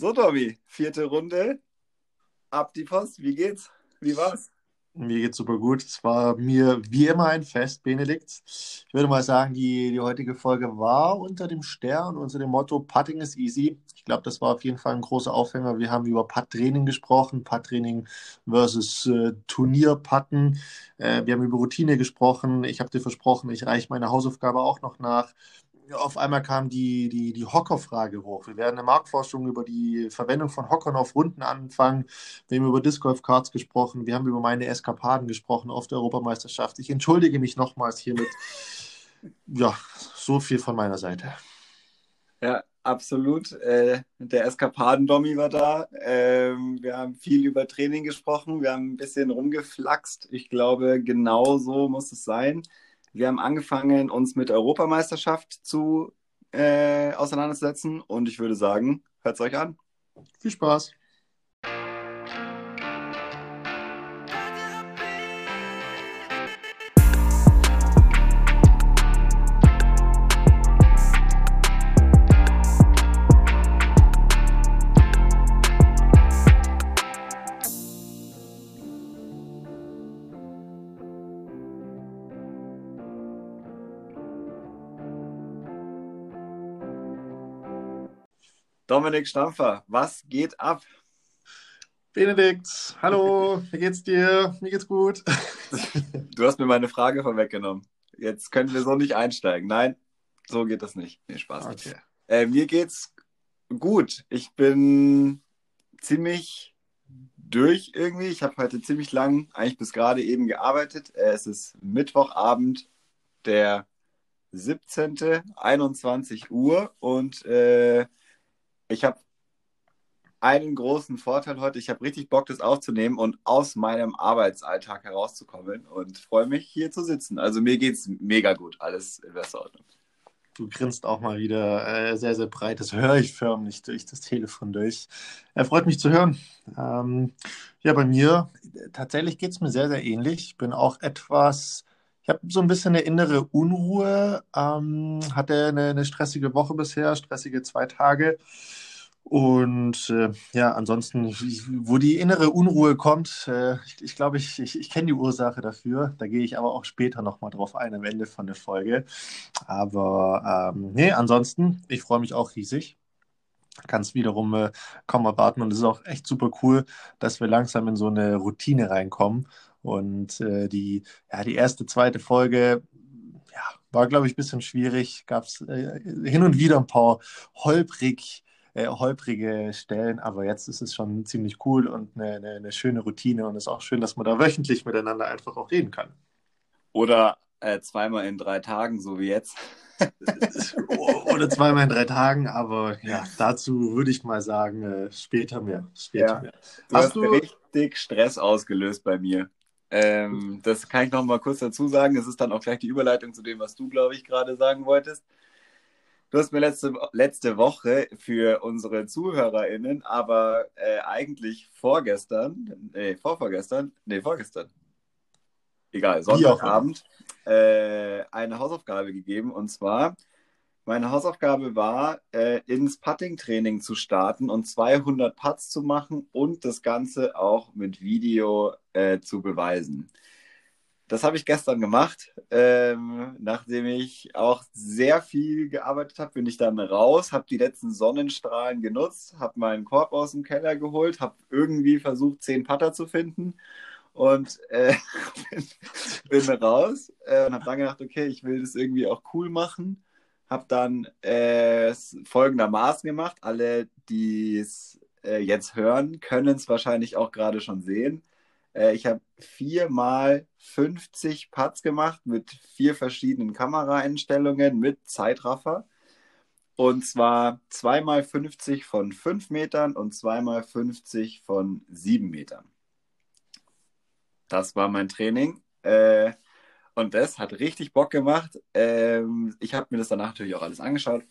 So, Domi, vierte Runde. Ab die Post. Wie geht's? Wie war's? Mir geht's super gut. Es war mir wie immer ein Fest, Benedikt. Ich würde mal sagen, die, die heutige Folge war unter dem Stern, unter dem Motto Putting is easy. Ich glaube, das war auf jeden Fall ein großer Aufhänger. Wir haben über Putt-Training gesprochen, Putt-Training versus äh, Turnier-Putten. Äh, wir haben über Routine gesprochen. Ich habe dir versprochen, ich reiche meine Hausaufgabe auch noch nach auf einmal kam die, die, die Hocker-Frage hoch. Wir werden eine Marktforschung über die Verwendung von Hockern auf Runden anfangen. Wir haben über Disc Golf Cards gesprochen. Wir haben über meine Eskapaden gesprochen auf der Europameisterschaft. Ich entschuldige mich nochmals hiermit. Ja, so viel von meiner Seite. Ja, absolut. Äh, der Eskapaden-Dommi war da. Ähm, wir haben viel über Training gesprochen. Wir haben ein bisschen rumgeflaxt. Ich glaube, genau so muss es sein. Wir haben angefangen, uns mit Europameisterschaft zu äh, auseinanderzusetzen und ich würde sagen, hört es euch an. Viel Spaß. Dominik Stampfer, was geht ab? Benedikt, hallo, wie geht's dir? Mir geht's gut. Du hast mir meine Frage vorweggenommen. Jetzt können wir so nicht einsteigen. Nein, so geht das nicht. Nee, Spaß. Okay. Äh, mir geht's gut. Ich bin ziemlich durch irgendwie. Ich habe heute ziemlich lang, eigentlich bis gerade eben gearbeitet. Äh, es ist Mittwochabend, der 17. 21 Uhr und äh, ich habe einen großen Vorteil heute. Ich habe richtig Bock, das aufzunehmen und aus meinem Arbeitsalltag herauszukommen und freue mich, hier zu sitzen. Also mir geht es mega gut. Alles in bester Ordnung. Du grinst auch mal wieder äh, sehr, sehr breit. Das höre ich förmlich durch das Telefon durch. Er freut mich zu hören. Ähm, ja, bei mir, tatsächlich geht es mir sehr, sehr ähnlich. Ich bin auch etwas habe so ein bisschen eine innere Unruhe, ähm, hatte eine, eine, stressige Woche bisher, stressige zwei Tage. Und äh, ja, ansonsten, wo die innere Unruhe kommt, äh, ich, ich glaube, ich, ich, ich kenne die Ursache dafür. Da gehe ich aber auch später nochmal drauf ein am Ende von der Folge. Aber ähm, nee, ansonsten, ich freue mich auch riesig kann es wiederum äh, kaum erwarten. Und es ist auch echt super cool, dass wir langsam in so eine Routine reinkommen und äh, die, ja, die erste, zweite Folge ja, war, glaube ich, ein bisschen schwierig. Gab es äh, hin und wieder ein paar holprig, äh, holprige Stellen, aber jetzt ist es schon ziemlich cool und eine, eine, eine schöne Routine und es ist auch schön, dass man da wöchentlich miteinander einfach auch reden kann. Oder äh, zweimal in drei Tagen, so wie jetzt. Oder zweimal in drei Tagen, aber ja, dazu würde ich mal sagen, äh, später mehr. Später ja. mehr. Du hast, hast du richtig Stress ausgelöst bei mir. Ähm, das kann ich noch mal kurz dazu sagen. Es ist dann auch gleich die Überleitung zu dem, was du, glaube ich, gerade sagen wolltest. Du hast mir letzte, letzte Woche für unsere ZuhörerInnen, aber äh, eigentlich vorgestern, nee, vorvorgestern, nee, vorgestern, egal, Sonntagabend, äh, eine Hausaufgabe gegeben und zwar meine Hausaufgabe war, äh, ins Putting-Training zu starten und 200 Putts zu machen und das Ganze auch mit Video äh, zu beweisen. Das habe ich gestern gemacht. Ähm, nachdem ich auch sehr viel gearbeitet habe, bin ich dann raus, habe die letzten Sonnenstrahlen genutzt, habe meinen Korb aus dem Keller geholt, habe irgendwie versucht, 10 Putter zu finden und äh, bin, bin, raus äh, und habe dann gedacht, okay, ich will das irgendwie auch cool machen habe dann äh, folgendermaßen gemacht. Alle, die es äh, jetzt hören, können es wahrscheinlich auch gerade schon sehen. Äh, ich habe viermal 50 Putts gemacht mit vier verschiedenen Kameraeinstellungen mit Zeitraffer. Und zwar zweimal 50 von 5 Metern und zweimal 50 von 7 Metern. Das war mein Training. Äh, und das hat richtig Bock gemacht. Ähm, ich habe mir das danach natürlich auch alles angeschaut.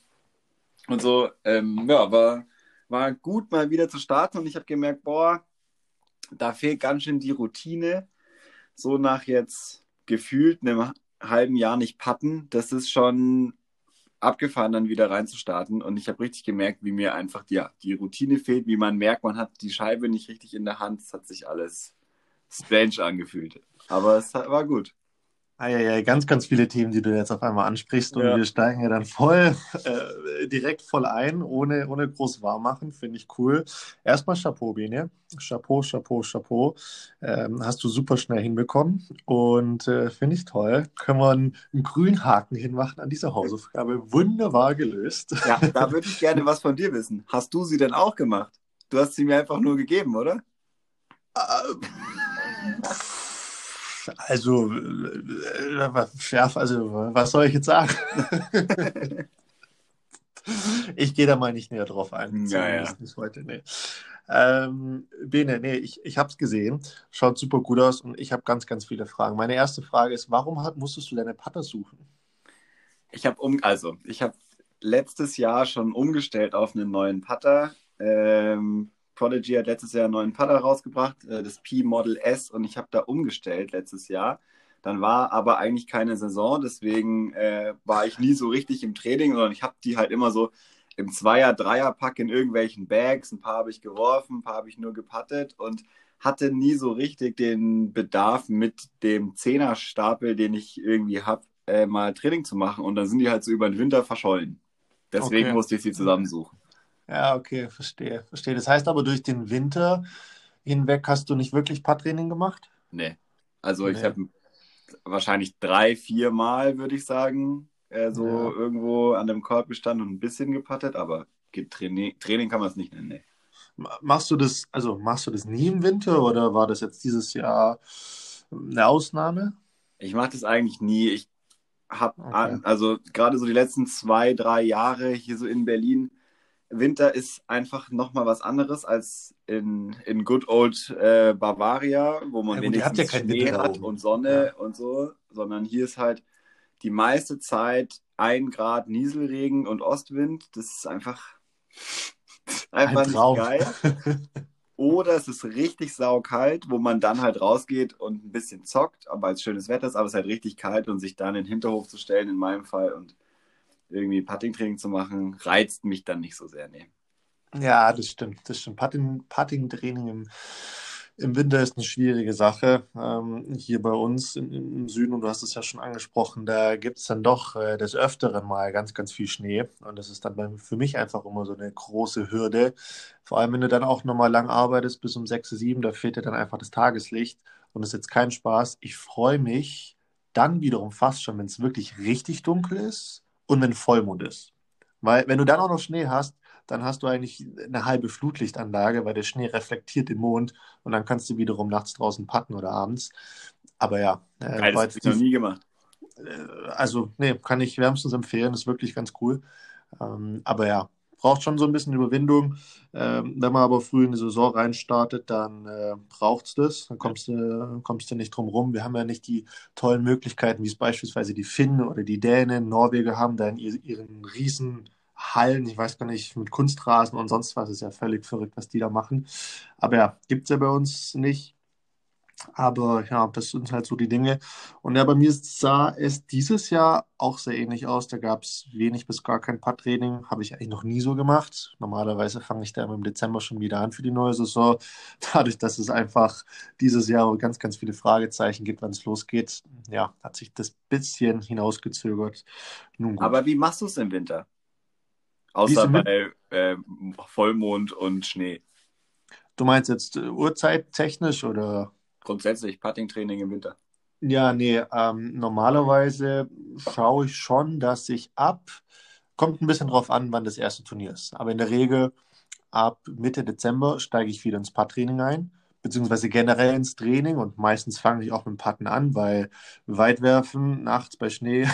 Und so, ähm, ja, war, war gut mal wieder zu starten und ich habe gemerkt, boah, da fehlt ganz schön die Routine. So nach jetzt gefühlt einem halben Jahr nicht patten, das ist schon abgefahren, dann wieder reinzustarten. Und ich habe richtig gemerkt, wie mir einfach die, die Routine fehlt, wie man merkt, man hat die Scheibe nicht richtig in der Hand. Es hat sich alles strange angefühlt. Aber es war gut. Ah, ja, ja, ganz, ganz viele Themen, die du jetzt auf einmal ansprichst. Und ja. wir steigen ja dann voll, äh, direkt voll ein, ohne, ohne groß warm machen. Finde ich cool. Erstmal Chapeau, Bene. Chapeau, Chapeau, Chapeau. Ähm, hast du super schnell hinbekommen. Und äh, finde ich toll. Können wir einen, einen grünen Haken hinmachen an dieser Hausaufgabe. Wunderbar gelöst. Ja, da würde ich gerne was von dir wissen. Hast du sie denn auch gemacht? Du hast sie mir einfach nur gegeben, oder? Äh, also, äh, ja, also, was soll ich jetzt sagen? ich gehe da mal nicht näher drauf ein. Ja, ja. Nicht heute, nee. Ähm, Bene, nee, ich, ich habe es gesehen. Schaut super gut aus und ich habe ganz, ganz viele Fragen. Meine erste Frage ist, warum hat, musstest du deine Putter suchen? Ich habe um, also, ich habe letztes Jahr schon umgestellt auf einen neuen Putter. Ähm, Prodigy hat letztes Jahr einen neuen Putter rausgebracht, äh, das P Model S, und ich habe da umgestellt letztes Jahr. Dann war aber eigentlich keine Saison, deswegen äh, war ich nie so richtig im Training, sondern ich habe die halt immer so im Zweier-, Dreier-Pack in irgendwelchen Bags. Ein paar habe ich geworfen, ein paar habe ich nur gepattet und hatte nie so richtig den Bedarf mit dem Zehnerstapel, den ich irgendwie habe, äh, mal Training zu machen. Und dann sind die halt so über den Winter verschollen. Deswegen okay. musste ich sie zusammensuchen. Ja, okay, verstehe, verstehe. Das heißt aber, durch den Winter hinweg hast du nicht wirklich Paartraining gemacht? Nee. Also nee. ich habe wahrscheinlich drei, vier Mal, würde ich sagen, äh, so ja. irgendwo an dem Korb gestanden und ein bisschen gepattet, aber Training, Training kann man es nicht nennen. Nee. Machst du das, also machst du das nie im Winter oder war das jetzt dieses Jahr eine Ausnahme? Ich mache das eigentlich nie. Ich habe, okay. also gerade so die letzten zwei, drei Jahre hier so in Berlin, Winter ist einfach nochmal was anderes als in, in Good Old äh, Bavaria, wo man ja, wenigstens ja Schnee hat und Sonne ja. und so, sondern hier ist halt die meiste Zeit ein Grad Nieselregen und Ostwind. Das ist einfach, einfach ein nicht geil. Oder es ist richtig saukalt, wo man dann halt rausgeht und ein bisschen zockt, aber als schönes Wetter ist, aber es ist halt richtig kalt und sich dann in den Hinterhof zu stellen, in meinem Fall, und irgendwie Putting-Training zu machen, reizt mich dann nicht so sehr. Nee. Ja, das stimmt. Das stimmt. Putting-Training im, im Winter ist eine schwierige Sache. Ähm, hier bei uns im, im, Süden, und du hast es ja schon angesprochen, da gibt es dann doch äh, des Öfteren mal ganz, ganz viel Schnee. Und das ist dann bei, für mich einfach immer so eine große Hürde. Vor allem, wenn du dann auch nochmal lang arbeitest bis um 6, 7, da fehlt dir dann einfach das Tageslicht. Und das ist jetzt kein Spaß. Ich freue mich dann wiederum fast schon, wenn es wirklich richtig dunkel ist und wenn Vollmond ist. Weil wenn du dann auch noch Schnee hast, dann hast du eigentlich eine halbe Flutlichtanlage, weil der Schnee reflektiert den Mond und dann kannst du wiederum nachts draußen patten oder abends. Aber ja, äh, Geil, das habe ich noch nie gemacht. Äh, also, nee, kann ich wärmstens empfehlen, ist wirklich ganz cool. Ähm, aber ja, braucht schon so ein bisschen Überwindung. Ähm, wenn man aber früh in die Saison reinstartet, dann äh, braucht es das. Dann kommst du, kommst du nicht drum rum. Wir haben ja nicht die tollen Möglichkeiten, wie es beispielsweise die Finnen oder die Dänen, Norweger haben, da in ihren riesen Hallen, ich weiß gar nicht, mit Kunstrasen und sonst was, ist ja völlig verrückt, was die da machen. Aber ja, gibt es ja bei uns nicht. Aber ja, das sind halt so die Dinge. Und ja, bei mir sah es dieses Jahr auch sehr ähnlich aus. Da gab es wenig bis gar kein Putt-Training. Habe ich eigentlich noch nie so gemacht. Normalerweise fange ich da im Dezember schon wieder an für die neue Saison. Dadurch, dass es einfach dieses Jahr ganz, ganz viele Fragezeichen gibt, wann es losgeht, ja, hat sich das bisschen hinausgezögert. Aber wie machst du es im Winter? Außer bei äh, Vollmond und Schnee. Du meinst jetzt äh, Uhrzeittechnisch oder? Grundsätzlich Putting-Training im Winter? Ja, nee, ähm, normalerweise schaue ich schon, dass ich ab, kommt ein bisschen drauf an, wann das erste Turnier ist. Aber in der Regel ab Mitte Dezember steige ich wieder ins Putt-Training ein, beziehungsweise generell ins Training und meistens fange ich auch mit dem Putten an, weil Weitwerfen nachts bei Schnee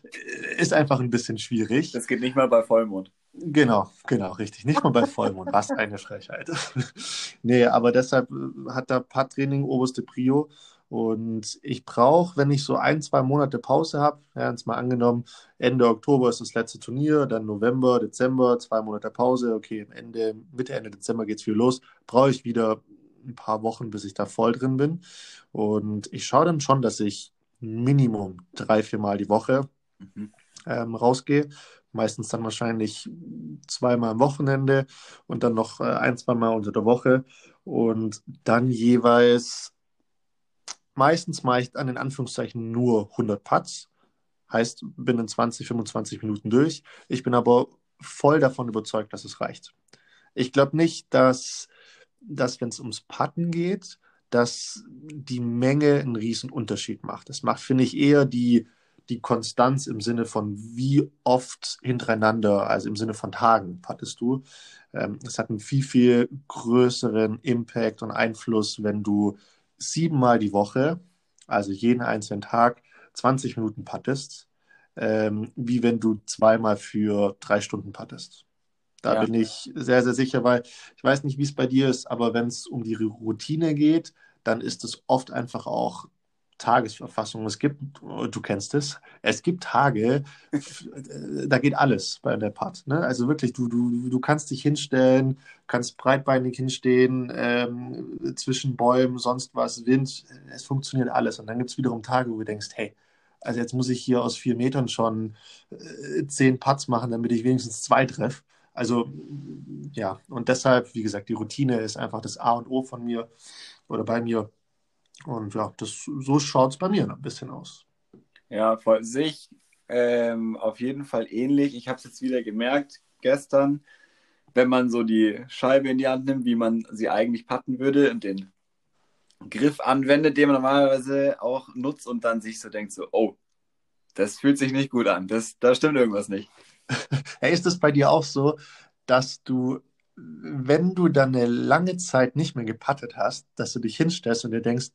ist einfach ein bisschen schwierig. Das geht nicht mal bei Vollmond. Genau, genau, richtig. Nicht mal bei Vollmond. Was eine Frechheit. nee, aber deshalb äh, hat der Putt-Training oberste Prio. Und ich brauche, wenn ich so ein, zwei Monate Pause habe, ja, jetzt mal angenommen, Ende Oktober ist das letzte Turnier, dann November, Dezember, zwei Monate Pause, okay, Ende, Mitte, Ende Dezember geht es wieder los, brauche ich wieder ein paar Wochen, bis ich da voll drin bin. Und ich schaue dann schon, dass ich Minimum drei, vier Mal die Woche mhm. ähm, rausgehe Meistens dann wahrscheinlich zweimal am Wochenende und dann noch äh, ein, zweimal unter der Woche. Und dann jeweils, meistens mache ich dann in Anführungszeichen nur 100 Putts. Heißt, bin in 20, 25 Minuten durch. Ich bin aber voll davon überzeugt, dass es reicht. Ich glaube nicht, dass, dass wenn es ums Putten geht, dass die Menge einen riesen Unterschied macht. Das macht, finde ich, eher die, die Konstanz im Sinne von wie oft hintereinander, also im Sinne von Tagen, hattest du. Ähm, es hat einen viel, viel größeren Impact und Einfluss, wenn du siebenmal die Woche, also jeden einzelnen Tag, 20 Minuten pattest, ähm, wie wenn du zweimal für drei Stunden pattest. Da ja. bin ich sehr, sehr sicher, weil ich weiß nicht, wie es bei dir ist, aber wenn es um die Routine geht, dann ist es oft einfach auch Tagesverfassung. Es gibt, du kennst es, es gibt Tage, da geht alles bei der Part. Ne? Also wirklich, du, du, du kannst dich hinstellen, kannst breitbeinig hinstehen, ähm, zwischen Bäumen, sonst was, Wind, es funktioniert alles. Und dann gibt es wiederum Tage, wo du denkst, hey, also jetzt muss ich hier aus vier Metern schon äh, zehn Putts machen, damit ich wenigstens zwei treffe. Also ja, und deshalb, wie gesagt, die Routine ist einfach das A und O von mir oder bei mir. Und ja, das, so schaut es bei mir ein bisschen aus. Ja, voll sich ähm, auf jeden Fall ähnlich. Ich habe es jetzt wieder gemerkt gestern, wenn man so die Scheibe in die Hand nimmt, wie man sie eigentlich patten würde und den Griff anwendet, den man normalerweise auch nutzt und dann sich so denkt, so, oh, das fühlt sich nicht gut an, das, da stimmt irgendwas nicht. Hey, ist es bei dir auch so, dass du, wenn du dann eine lange Zeit nicht mehr gepattet hast, dass du dich hinstellst und dir denkst,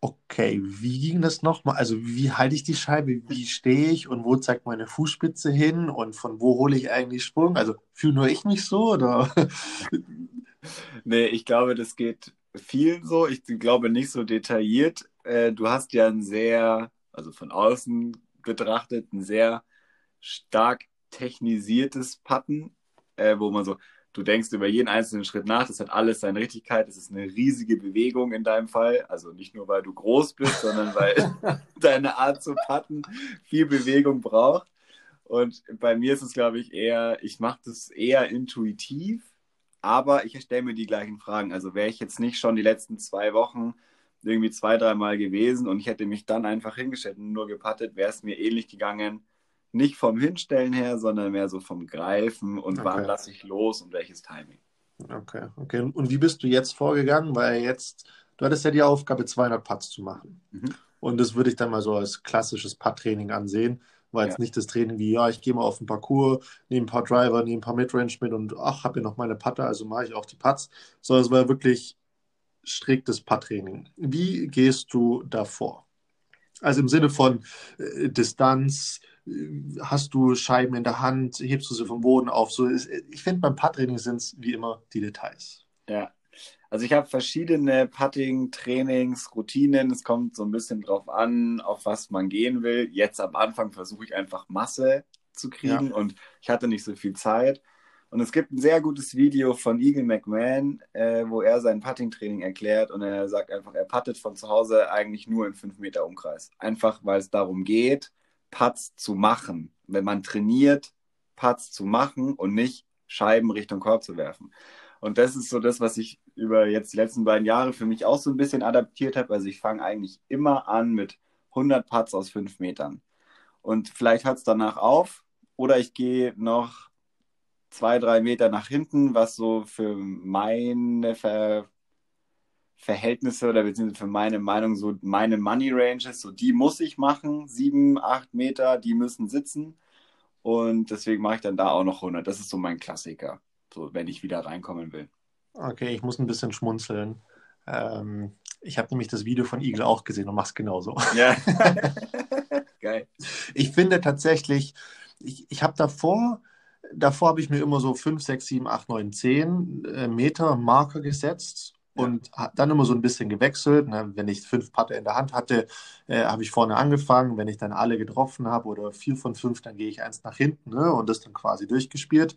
okay, wie ging das nochmal? Also wie halte ich die Scheibe, wie stehe ich und wo zeigt meine Fußspitze hin und von wo hole ich eigentlich Sprung? Also fühle nur ich mich so oder? nee, ich glaube, das geht vielen so. Ich glaube nicht so detailliert. Äh, du hast ja ein sehr, also von außen betrachtet, ein sehr stark technisiertes Patten, äh, wo man so, du denkst über jeden einzelnen Schritt nach, das hat alles seine Richtigkeit, es ist eine riesige Bewegung in deinem Fall, also nicht nur, weil du groß bist, sondern weil deine Art zu patten viel Bewegung braucht. Und bei mir ist es, glaube ich, eher, ich mache das eher intuitiv, aber ich stelle mir die gleichen Fragen. Also wäre ich jetzt nicht schon die letzten zwei Wochen irgendwie zwei, dreimal gewesen und ich hätte mich dann einfach hingestellt und nur gepattet, wäre es mir ähnlich gegangen, nicht vom Hinstellen her, sondern mehr so vom Greifen und okay. wann lasse ich los und welches Timing. Okay, okay. Und wie bist du jetzt vorgegangen? Weil jetzt, du hattest ja die Aufgabe, 200 Putts zu machen. Mhm. Und das würde ich dann mal so als klassisches Putt-Training ansehen. War jetzt ja. nicht das Training wie, ja, ich gehe mal auf den Parcours, nehme ein paar Driver, nehme ein paar Midrange mit und ach, habe ja noch meine Putter, also mache ich auch die Putts. Sondern es war wirklich striktes Putt-Training. Wie gehst du davor? Also im Sinne von äh, Distanz, hast du Scheiben in der Hand, hebst du sie vom Boden auf. So ist, ich finde, beim Puttraining sind es wie immer die Details. Ja. Also ich habe verschiedene Putting-Trainings, Routinen. Es kommt so ein bisschen drauf an, auf was man gehen will. Jetzt am Anfang versuche ich einfach Masse zu kriegen ja. und ich hatte nicht so viel Zeit. Und es gibt ein sehr gutes Video von Eagle McMahon, äh, wo er sein Putting-Training erklärt und er sagt einfach, er puttet von zu Hause eigentlich nur in 5 Meter Umkreis. Einfach weil es darum geht, Putts zu machen. Wenn man trainiert, Putts zu machen und nicht Scheiben Richtung Korb zu werfen. Und das ist so das, was ich über jetzt die letzten beiden Jahre für mich auch so ein bisschen adaptiert habe. Also ich fange eigentlich immer an mit 100 Putts aus 5 Metern. Und vielleicht hört es danach auf oder ich gehe noch zwei, drei Meter nach hinten, was so für meine Ver Verhältnisse oder beziehungsweise für meine Meinung so meine Money Ranges, so die muss ich machen, sieben, acht Meter, die müssen sitzen und deswegen mache ich dann da auch noch 100. Das ist so mein Klassiker, so wenn ich wieder reinkommen will. Okay, ich muss ein bisschen schmunzeln. Ähm, ich habe nämlich das Video von Eagle auch gesehen und mache es genauso. Ja. Geil. Ich finde tatsächlich, ich, ich habe davor, davor habe ich mir immer so 5, 6, 7, 8, 9, 10 Meter Marker gesetzt und dann immer so ein bisschen gewechselt. Ne? Wenn ich fünf Patte in der Hand hatte, äh, habe ich vorne angefangen. Wenn ich dann alle getroffen habe oder vier von fünf, dann gehe ich eins nach hinten ne? und das dann quasi durchgespielt.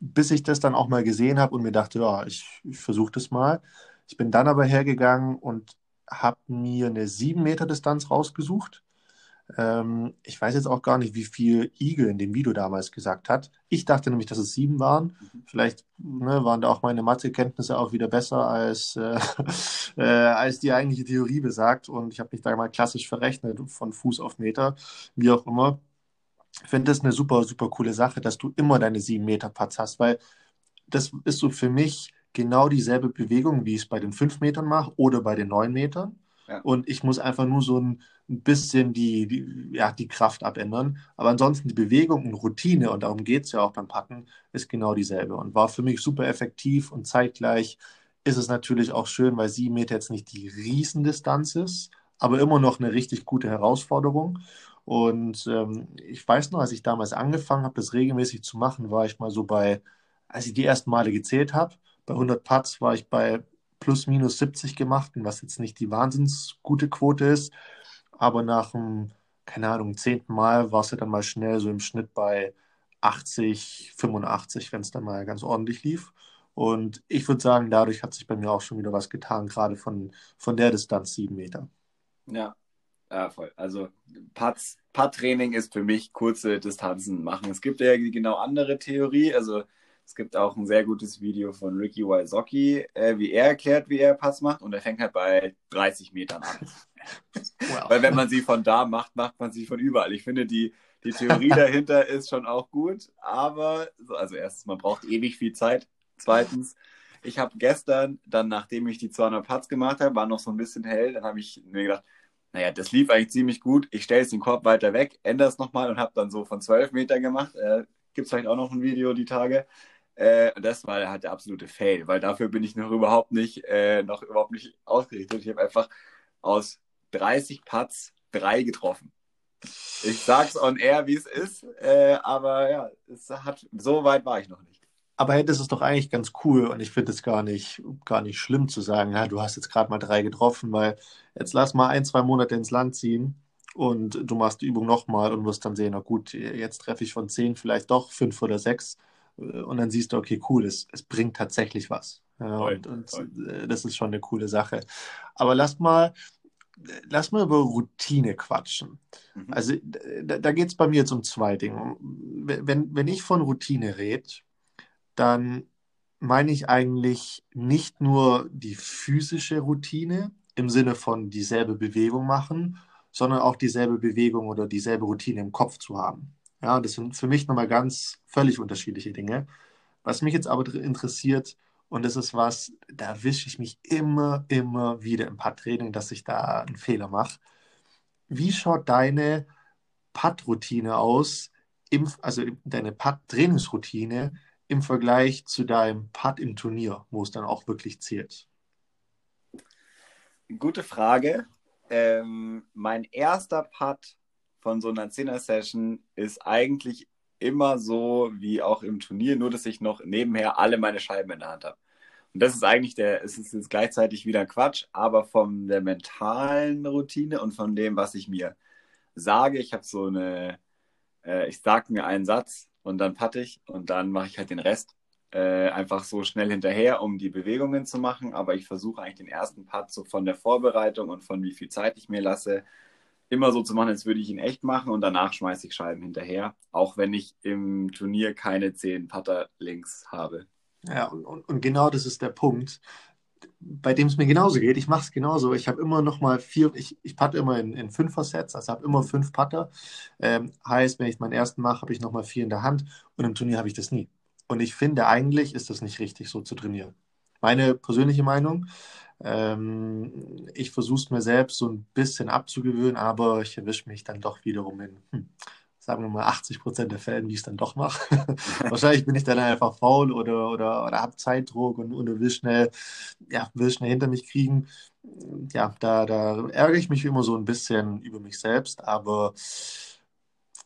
Bis ich das dann auch mal gesehen habe und mir dachte, ja, ich, ich versuche das mal. Ich bin dann aber hergegangen und habe mir eine sieben Meter Distanz rausgesucht. Ähm, ich weiß jetzt auch gar nicht, wie viel Igel in dem Video damals gesagt hat. Ich dachte nämlich, dass es sieben waren. Mhm. Vielleicht ne, waren da auch meine Mathekenntnisse auch wieder besser als, äh, äh, als die eigentliche Theorie besagt. Und ich habe mich da mal klassisch verrechnet von Fuß auf Meter, wie auch immer. Ich finde das eine super, super coole Sache, dass du immer deine sieben Meter Putts hast, weil das ist so für mich genau dieselbe Bewegung, wie ich es bei den fünf Metern mache oder bei den neun Metern. Und ich muss einfach nur so ein, bisschen die, die, ja, die Kraft abändern. Aber ansonsten die Bewegung und Routine, und darum geht es ja auch beim Packen, ist genau dieselbe und war für mich super effektiv und zeitgleich ist es natürlich auch schön, weil sieben Meter jetzt nicht die Riesendistanz ist, aber immer noch eine richtig gute Herausforderung. Und ähm, ich weiß noch, als ich damals angefangen habe, das regelmäßig zu machen, war ich mal so bei, als ich die ersten Male gezählt habe, bei 100 Putts war ich bei plus minus 70 gemacht, was jetzt nicht die wahnsinns gute Quote ist. Aber nach dem, keine Ahnung, zehnten Mal war es ja dann mal schnell so im Schnitt bei 80, 85, wenn es dann mal ganz ordentlich lief. Und ich würde sagen, dadurch hat sich bei mir auch schon wieder was getan, gerade von, von der Distanz sieben Meter. Ja, ja, voll. Also Putt-Training ist für mich kurze Distanzen machen. Es gibt ja genau andere Theorie. Also es gibt auch ein sehr gutes Video von Ricky Wysocki, äh, wie er erklärt, wie er Pass macht. Und er fängt halt bei 30 Metern an. Wow. Weil wenn man sie von da macht, macht man sie von überall. Ich finde, die, die Theorie dahinter ist schon auch gut. Aber, also erstens, man braucht ewig viel Zeit. Zweitens, ich habe gestern, dann nachdem ich die 200 Putts gemacht habe, war noch so ein bisschen hell, dann habe ich mir gedacht, naja, das lief eigentlich ziemlich gut. Ich stelle jetzt den Korb weiter weg, ändere es nochmal und habe dann so von 12 Metern gemacht. Äh, Gibt es vielleicht auch noch ein Video die Tage. Äh, das war halt der absolute Fail, weil dafür bin ich noch überhaupt nicht, äh, noch überhaupt nicht ausgerichtet. Ich habe einfach aus 30 Putts drei getroffen. Ich sag's on air, wie es ist, äh, aber ja, es hat, so weit war ich noch nicht. Aber hey, das ist doch eigentlich ganz cool und ich finde es gar nicht, gar nicht schlimm zu sagen, ja, du hast jetzt gerade mal drei getroffen, weil jetzt lass mal ein, zwei Monate ins Land ziehen und du machst die Übung nochmal und wirst dann sehen, na gut, jetzt treffe ich von zehn vielleicht doch fünf oder sechs und dann siehst du, okay, cool, es, es bringt tatsächlich was. Ja, und, und äh, das ist schon eine coole Sache. Aber lass mal, lass mal über Routine quatschen. Mhm. Also da, da geht es bei mir jetzt um zwei Dinge. Wenn, wenn ich von Routine rede, dann meine ich eigentlich nicht nur die physische Routine im Sinne von dieselbe Bewegung machen, sondern auch dieselbe Bewegung oder dieselbe Routine im Kopf zu haben. Ja, das sind für mich nochmal ganz völlig unterschiedliche Dinge. Was mich jetzt aber interessiert, und das ist was, da wische ich mich immer, immer wieder im Putt-Training, dass ich da einen Fehler mache. Wie schaut deine Putt-Routine aus, im, also deine Putt-Trainingsroutine im Vergleich zu deinem Putt im Turnier, wo es dann auch wirklich zählt? Gute Frage. Ähm, mein erster Putt von so einer 10er-Session ist eigentlich immer so wie auch im Turnier, nur dass ich noch nebenher alle meine Scheiben in der Hand habe. Und das ist eigentlich der, es ist jetzt gleichzeitig wieder Quatsch, aber von der mentalen Routine und von dem, was ich mir sage, ich habe so eine, äh, ich sage mir einen Satz und dann patte ich und dann mache ich halt den Rest äh, einfach so schnell hinterher, um die Bewegungen zu machen. Aber ich versuche eigentlich den ersten Putt so von der Vorbereitung und von wie viel Zeit ich mir lasse, immer so zu machen, als würde ich ihn echt machen und danach schmeiße ich Scheiben hinterher, auch wenn ich im Turnier keine zehn Putter links habe. Ja, und, und, genau das ist der Punkt, bei dem es mir genauso geht. Ich mache es genauso. Ich habe immer noch mal vier, ich, ich patte immer in, in Fünfer-Sets, also habe immer fünf Putter. Ähm, heißt, wenn ich meinen ersten mache, habe ich noch mal vier in der Hand und im Turnier habe ich das nie. Und ich finde, eigentlich ist das nicht richtig, so zu trainieren. Meine persönliche Meinung. Ähm, ich versuche es mir selbst so ein bisschen abzugewöhnen, aber ich erwische mich dann doch wiederum in, hm, sagen wir mal, 80 Prozent der Fällen, wie ich es dann doch mache. Wahrscheinlich bin ich dann einfach faul oder, oder, oder habe Zeitdruck und, und will schnell, ja, will schnell hinter mich kriegen. Ja, da, da ärgere ich mich immer so ein bisschen über mich selbst, aber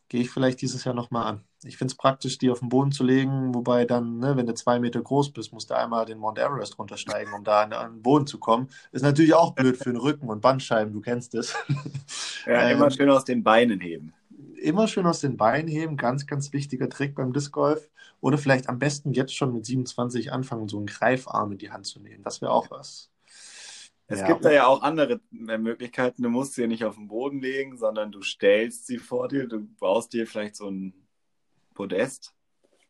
gehe ich vielleicht dieses Jahr nochmal an. Ich finde es praktisch, die auf den Boden zu legen, wobei dann, ne, wenn du zwei Meter groß bist, musst du einmal den Mount Everest runtersteigen, um da an, an den Boden zu kommen. Ist natürlich auch blöd für den Rücken und Bandscheiben, du kennst es. Ja, immer ähm, schön aus den Beinen heben. Immer schön aus den Beinen heben, ganz, ganz wichtiger Trick beim Disc Golf. Oder vielleicht am besten jetzt schon mit 27 anfangen, so einen Greifarm in die Hand zu nehmen. Das wäre auch was. Es ja. gibt da ja auch andere Möglichkeiten. Du musst sie ja nicht auf den Boden legen, sondern du stellst sie vor dir. Du baust dir vielleicht so ein Podest.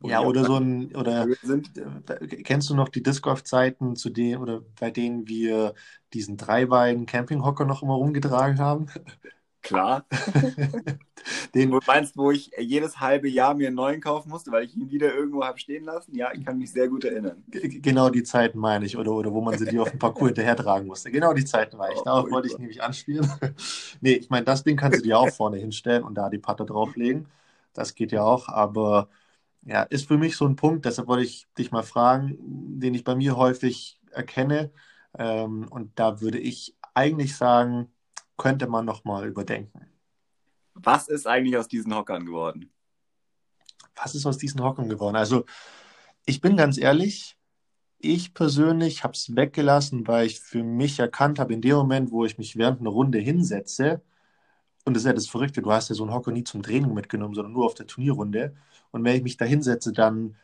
Ja, oder so ein, oder äh, kennst du noch die Disc Golf-Zeiten, zu denen, oder bei denen wir diesen Dreibein-Campinghocker noch immer rumgetragen haben? Klar. Den, du meinst, wo ich jedes halbe Jahr mir einen neuen kaufen musste, weil ich ihn wieder irgendwo habe stehen lassen? Ja, ich kann mich sehr gut erinnern. Genau die Zeiten meine ich, oder, oder wo man sie dir auf dem Parcours hinterher tragen musste. Genau die Zeiten war ich. Oh, Darauf wollte ich nämlich anspielen. nee, ich meine, das Ding kannst du dir auch vorne hinstellen und da die Patte drauflegen. Das geht ja auch, aber ja, ist für mich so ein Punkt, deshalb wollte ich dich mal fragen, den ich bei mir häufig erkenne. Ähm, und da würde ich eigentlich sagen, könnte man nochmal überdenken. Was ist eigentlich aus diesen Hockern geworden? Was ist aus diesen Hockern geworden? Also, ich bin ganz ehrlich, ich persönlich habe es weggelassen, weil ich für mich erkannt habe, in dem Moment, wo ich mich während einer Runde hinsetze, und das ist ja das Verrückte, du hast ja so einen Hocker nie zum Training mitgenommen, sondern nur auf der Turnierrunde. Und wenn ich mich da hinsetze, dann,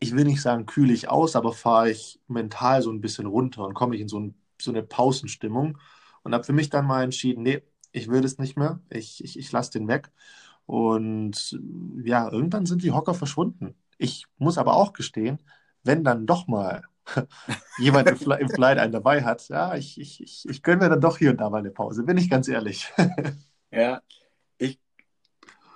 ich will nicht sagen, kühle ich aus, aber fahre ich mental so ein bisschen runter und komme ich in so, ein, so eine Pausenstimmung und habe für mich dann mal entschieden, nee, ich will das nicht mehr, ich, ich, ich lasse den weg. Und ja, irgendwann sind die Hocker verschwunden. Ich muss aber auch gestehen, wenn dann doch mal jemand im, Flight einen dabei hat, ja, ich, ich, ich, ich gönne mir dann doch hier und da mal eine Pause, bin ich ganz ehrlich. ja, ich,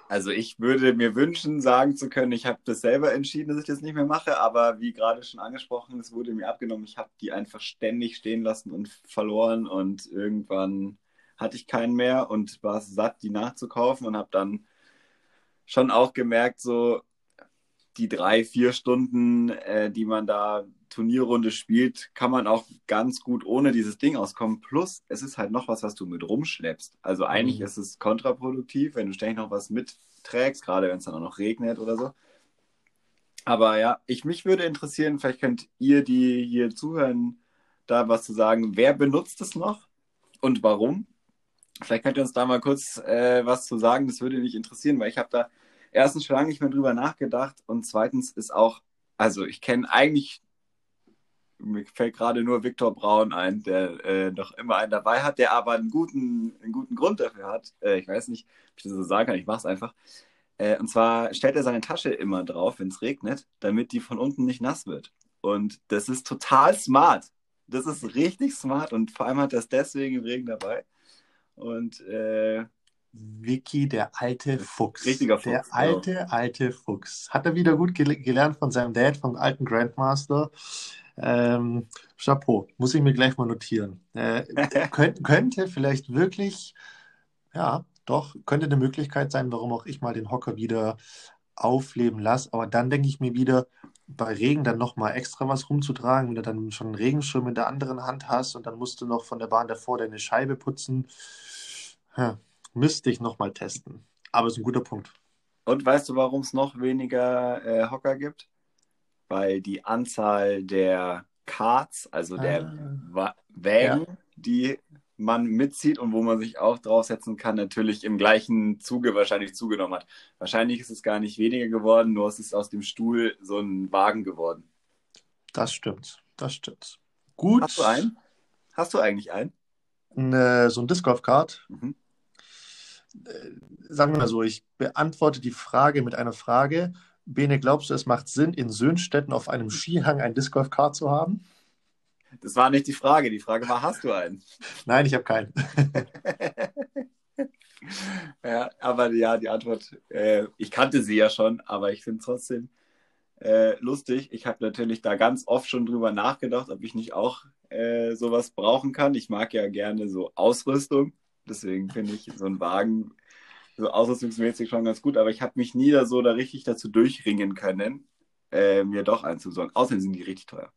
also ich würde mir wünschen, sagen zu können, ich habe das selber entschieden, dass ich das nicht mehr mache, aber wie gerade schon angesprochen, es wurde mir abgenommen, ich habe die einfach ständig stehen lassen und verloren und irgendwann hatte ich keinen mehr und war satt, die nachzukaufen und habe dann schon auch gemerkt, so die drei, vier Stunden, äh, die man da Turnierrunde spielt, kann man auch ganz gut ohne dieses Ding auskommen. Plus, es ist halt noch was, was du mit rumschleppst. Also eigentlich mhm. ist es kontraproduktiv, wenn du ständig noch was mitträgst, gerade wenn es dann auch noch regnet oder so. Aber ja, ich mich würde interessieren, vielleicht könnt ihr, die hier zuhören, da was zu sagen. Wer benutzt es noch und warum? Vielleicht könnt ihr uns da mal kurz äh, was zu sagen. Das würde mich interessieren, weil ich habe da erstens schon lange nicht mehr drüber nachgedacht und zweitens ist auch, also ich kenne eigentlich, mir fällt gerade nur Viktor Braun ein, der äh, noch immer einen dabei hat, der aber einen guten, einen guten Grund dafür hat. Äh, ich weiß nicht, ob ich das so sagen kann, ich mache es einfach. Äh, und zwar stellt er seine Tasche immer drauf, wenn es regnet, damit die von unten nicht nass wird. Und das ist total smart. Das ist richtig smart und vor allem hat er es deswegen im Regen dabei. Und äh, Vicky, der alte Fuchs. Richtiger Fuchs. Der genau. alte, alte Fuchs. Hat er wieder gut gel gelernt von seinem Dad, vom alten Grandmaster. Ähm, Chapeau, muss ich mir gleich mal notieren. Äh, könnt, könnte vielleicht wirklich, ja, doch, könnte eine Möglichkeit sein, warum auch ich mal den Hocker wieder aufleben lasse. Aber dann denke ich mir wieder, bei Regen dann nochmal extra was rumzutragen, wenn du dann schon einen Regenschirm in der anderen Hand hast und dann musst du noch von der Bahn davor deine Scheibe putzen. Ja, müsste ich nochmal testen. Aber ist ein guter Punkt. Und weißt du, warum es noch weniger äh, Hocker gibt? Weil die Anzahl der Carts, also der ah. Wägen, ja. die man mitzieht und wo man sich auch draufsetzen kann, natürlich im gleichen Zuge wahrscheinlich zugenommen hat. Wahrscheinlich ist es gar nicht weniger geworden, nur es ist aus dem Stuhl so ein Wagen geworden. Das stimmt, das stimmt. Gut. Hast du einen? Hast du eigentlich einen? Ne, so ein Disc Golf Kart. Mhm. Äh, sagen wir mal so, ich beantworte die Frage mit einer Frage. Bene, glaubst du, es macht Sinn, in Söhnstetten auf einem Skihang ein Disc Golf Kart zu haben? Das war nicht die Frage. Die Frage war, hast du einen? Nein, ich habe keinen. ja, aber ja, die Antwort, äh, ich kannte sie ja schon, aber ich finde es trotzdem äh, lustig. Ich habe natürlich da ganz oft schon drüber nachgedacht, ob ich nicht auch äh, sowas brauchen kann. Ich mag ja gerne so Ausrüstung. Deswegen finde ich so einen Wagen so ausrüstungsmäßig schon ganz gut, aber ich habe mich nie da so da richtig dazu durchringen können, äh, mir doch einzusorgen. Außerdem sind die richtig teuer.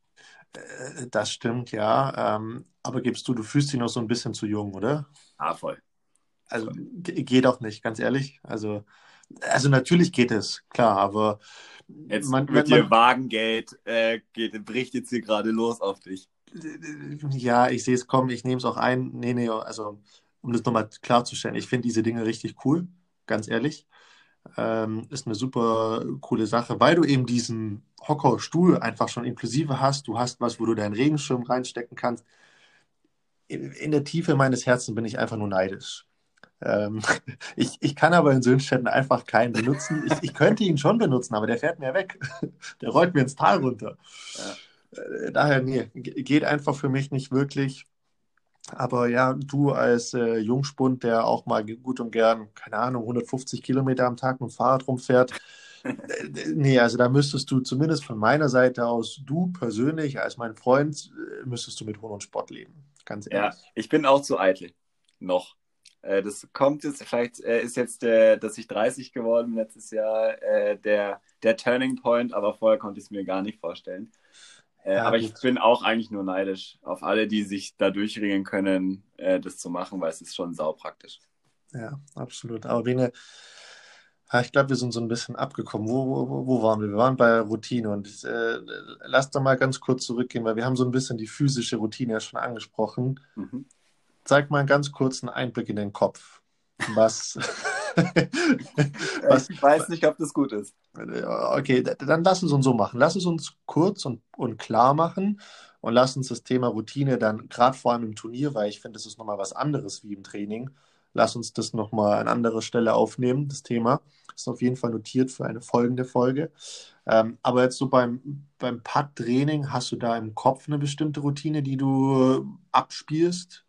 Äh, das stimmt, ja. Ähm, aber gibst du, du fühlst dich noch so ein bisschen zu jung, oder? Ah, voll. Also geht auch nicht, ganz ehrlich. Also, also natürlich geht es, klar, aber jetzt man, mit dir Wagengeld äh, geht, bricht jetzt hier gerade los auf dich. Ja, ich sehe es kommen, ich nehme es auch ein. Nee, nee, also um das nochmal klarzustellen, ich finde diese Dinge richtig cool, ganz ehrlich. Ähm, ist eine super coole Sache, weil du eben diesen Hockerstuhl einfach schon inklusive hast. Du hast was, wo du deinen Regenschirm reinstecken kannst. in der Tiefe meines Herzens bin ich einfach nur neidisch. Ähm, ich, ich kann aber in Sönstetten einfach keinen benutzen. Ich, ich könnte ihn schon benutzen, aber der fährt mir weg. Der rollt mir ins Tal runter. Ja. Äh, daher, nee, geht einfach für mich nicht wirklich. Aber ja, du als äh, Jungspund, der auch mal gut und gern, keine Ahnung, 150 Kilometer am Tag mit dem Fahrrad rumfährt, äh, nee, also da müsstest du zumindest von meiner Seite aus, du persönlich als mein Freund, äh, müsstest du mit Hund und Sport leben. Ganz ehrlich. Ja, ich bin auch zu eitel. Noch. Äh, das kommt jetzt, vielleicht äh, ist jetzt, der, dass ich 30 geworden letztes Jahr, äh, der, der Turning Point, aber vorher konnte ich es mir gar nicht vorstellen. Ja, aber gut. ich bin auch eigentlich nur neidisch auf alle, die sich da durchringen können, das zu machen, weil es ist schon saupraktisch. Ja, absolut. Aber Bene, ich glaube, wir sind so ein bisschen abgekommen. Wo, wo, wo waren wir? Wir waren bei Routine und äh, lass da mal ganz kurz zurückgehen, weil wir haben so ein bisschen die physische Routine ja schon angesprochen. Mhm zeig mal einen ganz kurzen Einblick in den Kopf. Was. was ich weiß nicht, ob das gut ist. Okay, dann lass uns uns so machen. Lass es uns kurz und, und klar machen und lass uns das Thema Routine dann, gerade vor allem im Turnier, weil ich finde, das ist nochmal was anderes wie im Training. Lass uns das nochmal an anderer Stelle aufnehmen, das Thema. Ist auf jeden Fall notiert für eine folgende Folge. Ähm, aber jetzt so beim, beim Pad-Training, hast du da im Kopf eine bestimmte Routine, die du abspielst?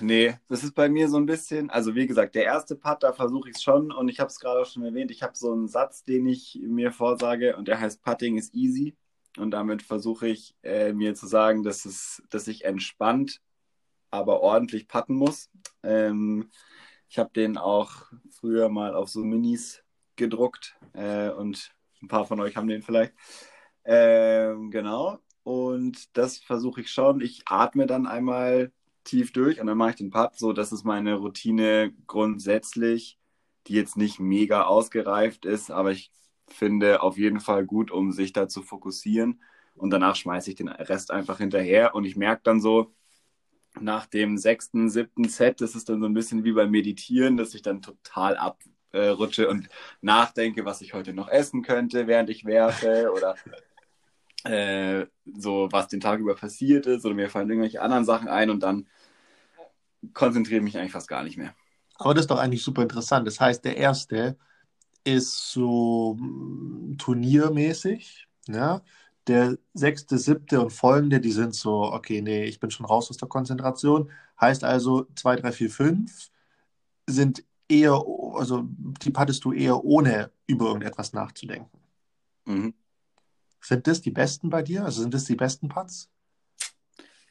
Nee, das ist bei mir so ein bisschen, also wie gesagt, der erste Part, da versuche ich es schon und ich habe es gerade auch schon erwähnt, ich habe so einen Satz, den ich mir vorsage und der heißt Putting is easy und damit versuche ich äh, mir zu sagen, dass, es, dass ich entspannt, aber ordentlich putten muss. Ähm, ich habe den auch früher mal auf so Minis gedruckt äh, und ein paar von euch haben den vielleicht. Ähm, genau, und das versuche ich schon. Ich atme dann einmal tief durch und dann mache ich den Putt. So, das ist meine Routine grundsätzlich, die jetzt nicht mega ausgereift ist, aber ich finde auf jeden Fall gut, um sich da zu fokussieren. Und danach schmeiße ich den Rest einfach hinterher und ich merke dann so, nach dem sechsten, siebten Set, das ist dann so ein bisschen wie beim Meditieren, dass ich dann total abrutsche und nachdenke, was ich heute noch essen könnte, während ich werfe oder äh, so was den Tag über passiert ist oder mir fallen irgendwelche anderen Sachen ein und dann konzentriere ich mich eigentlich fast gar nicht mehr. Aber das ist doch eigentlich super interessant. Das heißt, der erste ist so mm, turniermäßig, ja. Der sechste, siebte und folgende, die sind so, okay, nee, ich bin schon raus aus der Konzentration. Heißt also, zwei, drei, vier, fünf sind eher, also die hattest du eher ohne über irgendetwas nachzudenken. Mhm. Sind das die besten bei dir? Also sind das die besten Putts?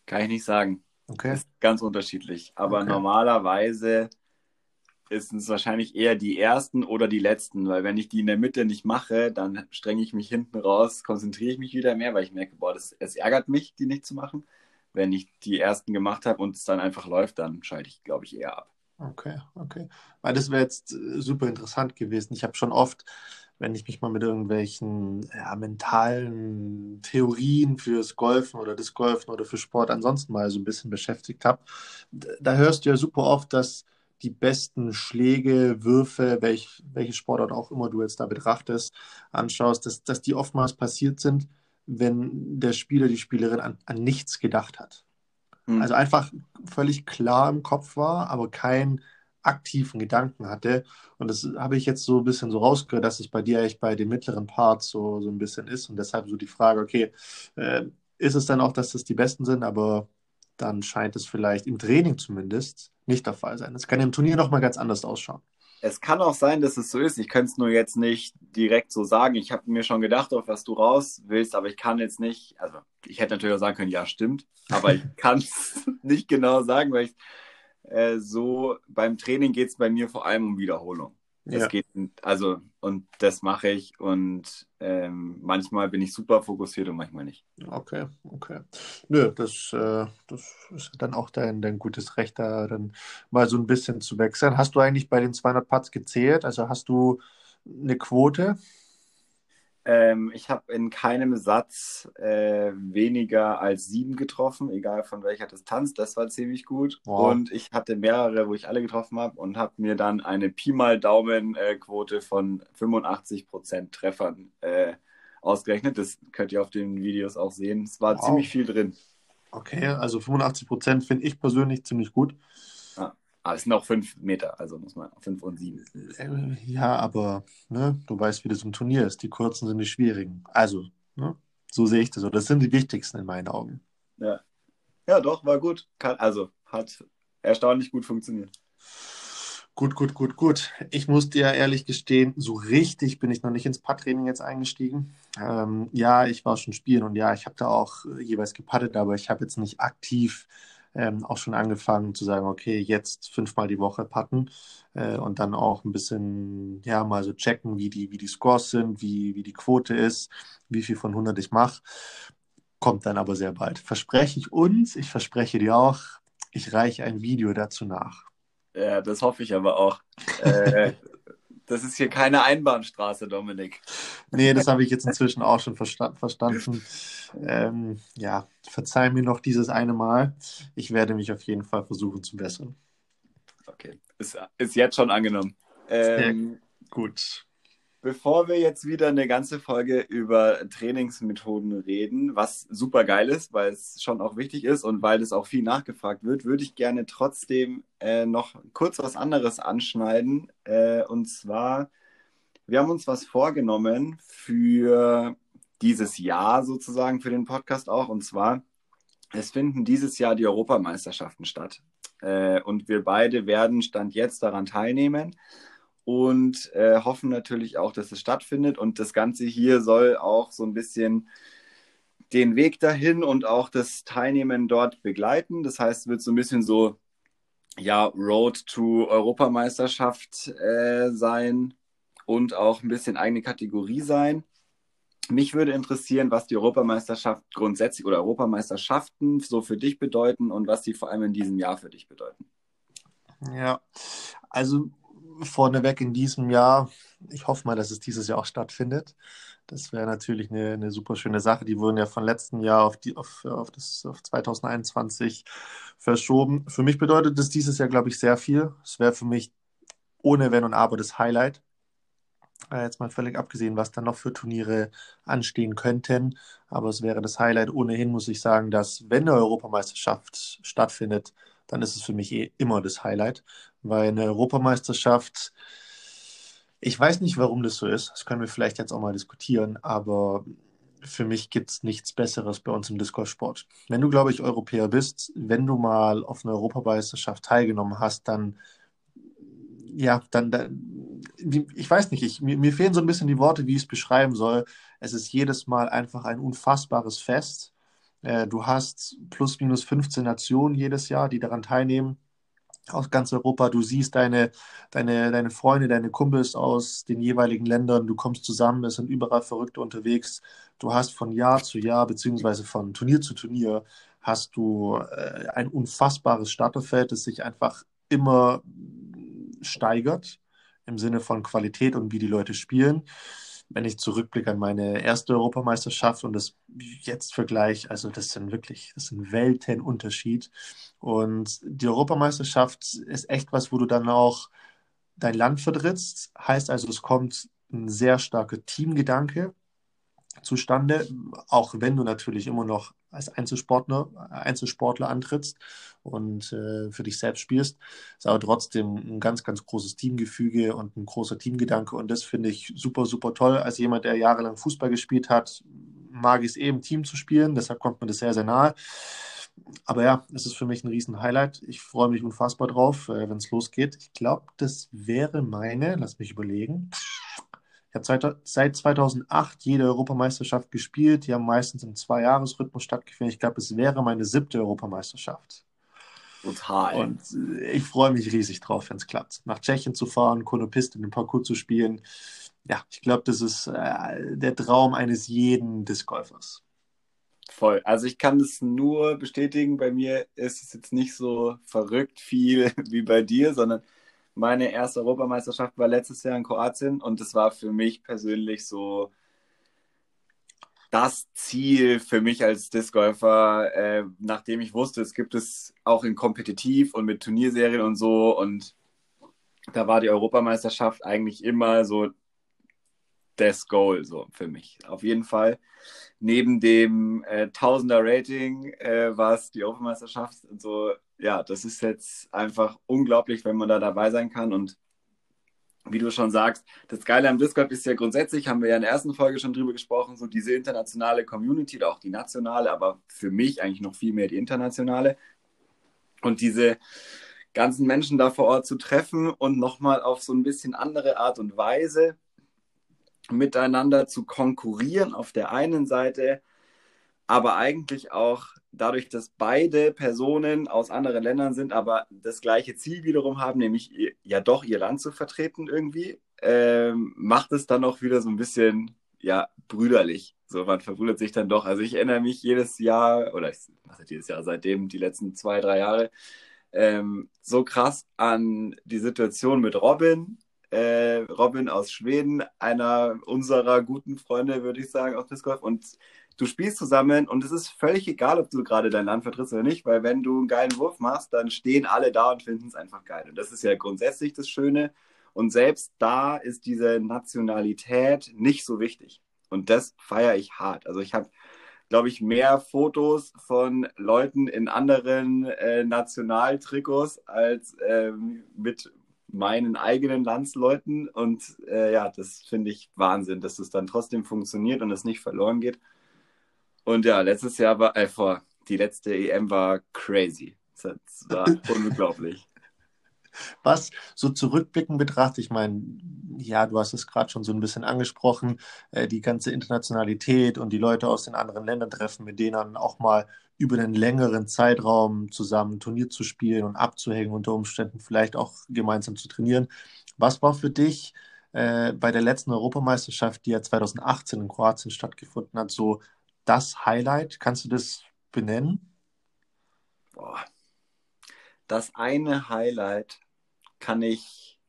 Kann ich nicht sagen. Okay. Ist ganz unterschiedlich. Aber okay. normalerweise ist es wahrscheinlich eher die ersten oder die letzten, weil wenn ich die in der Mitte nicht mache, dann strenge ich mich hinten raus, konzentriere ich mich wieder mehr, weil ich merke, boah, das, es ärgert mich, die nicht zu machen. Wenn ich die ersten gemacht habe und es dann einfach läuft, dann schalte ich, glaube ich, eher ab. Okay, okay. Weil das wäre jetzt äh, super interessant gewesen. Ich habe schon oft wenn ich mich mal mit irgendwelchen ja, mentalen Theorien fürs Golfen oder das Golfen oder für Sport ansonsten mal so ein bisschen beschäftigt habe, da hörst du ja super oft, dass die besten Schläge, Würfe, welch, welche Sportart auch immer du jetzt da betrachtest, anschaust, dass, dass die oftmals passiert sind, wenn der Spieler, die Spielerin an, an nichts gedacht hat. Mhm. Also einfach völlig klar im Kopf war, aber kein aktiven Gedanken hatte. Und das habe ich jetzt so ein bisschen so rausgehört, dass es bei dir echt bei den mittleren Parts so, so ein bisschen ist. Und deshalb so die Frage, okay, äh, ist es dann auch, dass das die Besten sind, aber dann scheint es vielleicht im Training zumindest nicht der Fall sein. Es kann im Turnier nochmal ganz anders ausschauen. Es kann auch sein, dass es so ist. Ich könnte es nur jetzt nicht direkt so sagen. Ich habe mir schon gedacht, auf was du raus willst, aber ich kann jetzt nicht, also ich hätte natürlich auch sagen können, ja, stimmt, aber ich kann es nicht genau sagen, weil ich äh, so, beim Training geht es bei mir vor allem um Wiederholung. Ja. geht, also, und das mache ich und ähm, manchmal bin ich super fokussiert und manchmal nicht. Okay, okay. Nö, das, äh, das ist dann auch dein, dein gutes Recht, da dann mal so ein bisschen zu wechseln. Hast du eigentlich bei den 200 Putts gezählt? Also hast du eine Quote? Ähm, ich habe in keinem Satz äh, weniger als sieben getroffen, egal von welcher Distanz. Das war ziemlich gut. Wow. Und ich hatte mehrere, wo ich alle getroffen habe und habe mir dann eine Pi mal Daumen-Quote äh, von 85% Treffern äh, ausgerechnet. Das könnt ihr auf den Videos auch sehen. Es war wow. ziemlich viel drin. Okay, also 85 Prozent finde ich persönlich ziemlich gut. Aber es sind auch fünf Meter, also muss man fünf und sieben. Äh, Ja, aber ne, du weißt, wie das im Turnier ist. Die kurzen sind die schwierigen. Also, ne, so sehe ich das. Das sind die wichtigsten in meinen Augen. Ja. Ja, doch, war gut. Kann, also hat erstaunlich gut funktioniert. Gut, gut, gut, gut. Ich muss dir ehrlich gestehen, so richtig bin ich noch nicht ins Putt-Training jetzt eingestiegen. Ähm, ja, ich war schon spielen und ja, ich habe da auch äh, jeweils geputtet, aber ich habe jetzt nicht aktiv ähm, auch schon angefangen zu sagen, okay, jetzt fünfmal die Woche putten äh, und dann auch ein bisschen, ja, mal so checken, wie die, wie die Scores sind, wie, wie die Quote ist, wie viel von 100 ich mache. Kommt dann aber sehr bald. Verspreche ich uns, ich verspreche dir auch, ich reiche ein Video dazu nach. Ja, das hoffe ich aber auch. Äh, das ist hier keine Einbahnstraße, Dominik. Nee, das habe ich jetzt inzwischen auch schon versta verstanden. Ähm, ja, verzeih mir noch dieses eine Mal. Ich werde mich auf jeden Fall versuchen zu bessern. Okay, ist, ist jetzt schon angenommen. Ähm, Gut. Bevor wir jetzt wieder eine ganze Folge über Trainingsmethoden reden, was super geil ist, weil es schon auch wichtig ist und weil es auch viel nachgefragt wird, würde ich gerne trotzdem äh, noch kurz was anderes anschneiden. Äh, und zwar, wir haben uns was vorgenommen für dieses Jahr sozusagen, für den Podcast auch. Und zwar, es finden dieses Jahr die Europameisterschaften statt. Äh, und wir beide werden Stand jetzt daran teilnehmen und äh, hoffen natürlich auch, dass es stattfindet. Und das Ganze hier soll auch so ein bisschen den Weg dahin und auch das Teilnehmen dort begleiten. Das heißt, es wird so ein bisschen so, ja, Road to Europameisterschaft äh, sein und auch ein bisschen eigene Kategorie sein. Mich würde interessieren, was die Europameisterschaft grundsätzlich oder Europameisterschaften so für dich bedeuten und was sie vor allem in diesem Jahr für dich bedeuten. Ja, also vorneweg in diesem Jahr, ich hoffe mal, dass es dieses Jahr auch stattfindet. Das wäre natürlich eine, eine super schöne Sache. Die wurden ja von letztem Jahr auf, die, auf, auf, das, auf 2021 verschoben. Für mich bedeutet das dieses Jahr, glaube ich, sehr viel. Es wäre für mich ohne Wenn und Aber das Highlight. Äh, Jetzt mal völlig abgesehen, was dann noch für Turniere anstehen könnten. Aber es wäre das Highlight. Ohnehin muss ich sagen, dass wenn eine Europameisterschaft stattfindet, dann ist es für mich eh immer das Highlight, weil eine Europameisterschaft, ich weiß nicht, warum das so ist, das können wir vielleicht jetzt auch mal diskutieren, aber für mich gibt es nichts Besseres bei uns im Discgolfsport. Wenn du, glaube ich, Europäer bist, wenn du mal auf einer Europameisterschaft teilgenommen hast, dann ja, dann, dann ich weiß nicht, ich, mir, mir fehlen so ein bisschen die Worte, wie ich es beschreiben soll. Es ist jedes Mal einfach ein unfassbares Fest. Äh, du hast plus minus 15 Nationen jedes Jahr, die daran teilnehmen, aus ganz Europa. Du siehst deine, deine, deine Freunde, deine Kumpels aus den jeweiligen Ländern. Du kommst zusammen, es sind überall Verrückte unterwegs. Du hast von Jahr zu Jahr, beziehungsweise von Turnier zu Turnier, hast du äh, ein unfassbares Starterfeld, das sich einfach immer steigert im Sinne von Qualität und wie die Leute spielen. Wenn ich zurückblicke an meine erste Europameisterschaft und das jetzt vergleiche, also das sind wirklich, das ein Weltenunterschied. Und die Europameisterschaft ist echt was, wo du dann auch dein Land vertrittst. Heißt also, es kommt ein sehr starker Teamgedanke zustande, auch wenn du natürlich immer noch als Einzelsportler, Einzelsportler antrittst und äh, für dich selbst spielst, ist aber trotzdem ein ganz, ganz großes Teamgefüge und ein großer Teamgedanke und das finde ich super, super toll. Als jemand, der jahrelang Fußball gespielt hat, mag ich es eben, Team zu spielen, deshalb kommt mir das sehr, sehr nahe. Aber ja, es ist für mich ein riesen Highlight. Ich freue mich unfassbar drauf, äh, wenn es losgeht. Ich glaube, das wäre meine, lass mich überlegen, ich habe seit 2008 jede Europameisterschaft gespielt. Die haben meistens im Zwei-Jahres-Rhythmus stattgefunden. Ich glaube, es wäre meine siebte Europameisterschaft. Total. Und äh, ich freue mich riesig drauf, wenn es klappt. Nach Tschechien zu fahren, Konopist in den Parcours zu spielen. Ja, ich glaube, das ist äh, der Traum eines jeden Discgolfers. Voll. Also ich kann das nur bestätigen. Bei mir ist es jetzt nicht so verrückt viel wie bei dir, sondern meine erste Europameisterschaft war letztes Jahr in Kroatien und das war für mich persönlich so das Ziel für mich als Discgolfer, äh, nachdem ich wusste, es gibt es auch in kompetitiv und mit Turnierserien und so und da war die Europameisterschaft eigentlich immer so das Goal so für mich. Auf jeden Fall neben dem äh, Tausender-Rating, äh, was die Open-Meisterschaft und so, ja, das ist jetzt einfach unglaublich, wenn man da dabei sein kann. Und wie du schon sagst, das Geile am Discord ist ja grundsätzlich, haben wir ja in der ersten Folge schon drüber gesprochen, so diese internationale Community auch die nationale, aber für mich eigentlich noch viel mehr die internationale. Und diese ganzen Menschen da vor Ort zu treffen und nochmal auf so ein bisschen andere Art und Weise miteinander zu konkurrieren auf der einen Seite, aber eigentlich auch dadurch, dass beide Personen aus anderen Ländern sind, aber das gleiche Ziel wiederum haben, nämlich ja doch ihr Land zu vertreten irgendwie, ähm, macht es dann auch wieder so ein bisschen ja brüderlich. So, man verbrüdert sich dann doch. Also ich erinnere mich jedes Jahr, oder ich mache jedes Jahr seitdem die letzten zwei, drei Jahre, ähm, so krass an die Situation mit Robin, äh, Robin aus Schweden, einer unserer guten Freunde, würde ich sagen, aus Disc Golf. Und du spielst zusammen und es ist völlig egal, ob du gerade dein Land vertrittst oder nicht, weil wenn du einen geilen Wurf machst, dann stehen alle da und finden es einfach geil. Und das ist ja grundsätzlich das Schöne. Und selbst da ist diese Nationalität nicht so wichtig. Und das feiere ich hart. Also ich habe, glaube ich, mehr Fotos von Leuten in anderen äh, Nationaltrikots als ähm, mit meinen eigenen Landsleuten. Und äh, ja, das finde ich Wahnsinn, dass es dann trotzdem funktioniert und es nicht verloren geht. Und ja, letztes Jahr war, äh, vor, die letzte EM war crazy. Das war unglaublich. Was so zurückblickend betrachtet, ich meine, ja, du hast es gerade schon so ein bisschen angesprochen, äh, die ganze Internationalität und die Leute aus den anderen Ländern treffen, mit denen auch mal über einen längeren Zeitraum zusammen Turnier zu spielen und abzuhängen, unter Umständen vielleicht auch gemeinsam zu trainieren. Was war für dich äh, bei der letzten Europameisterschaft, die ja 2018 in Kroatien stattgefunden hat, so das Highlight? Kannst du das benennen? Boah. Das eine Highlight kann ich,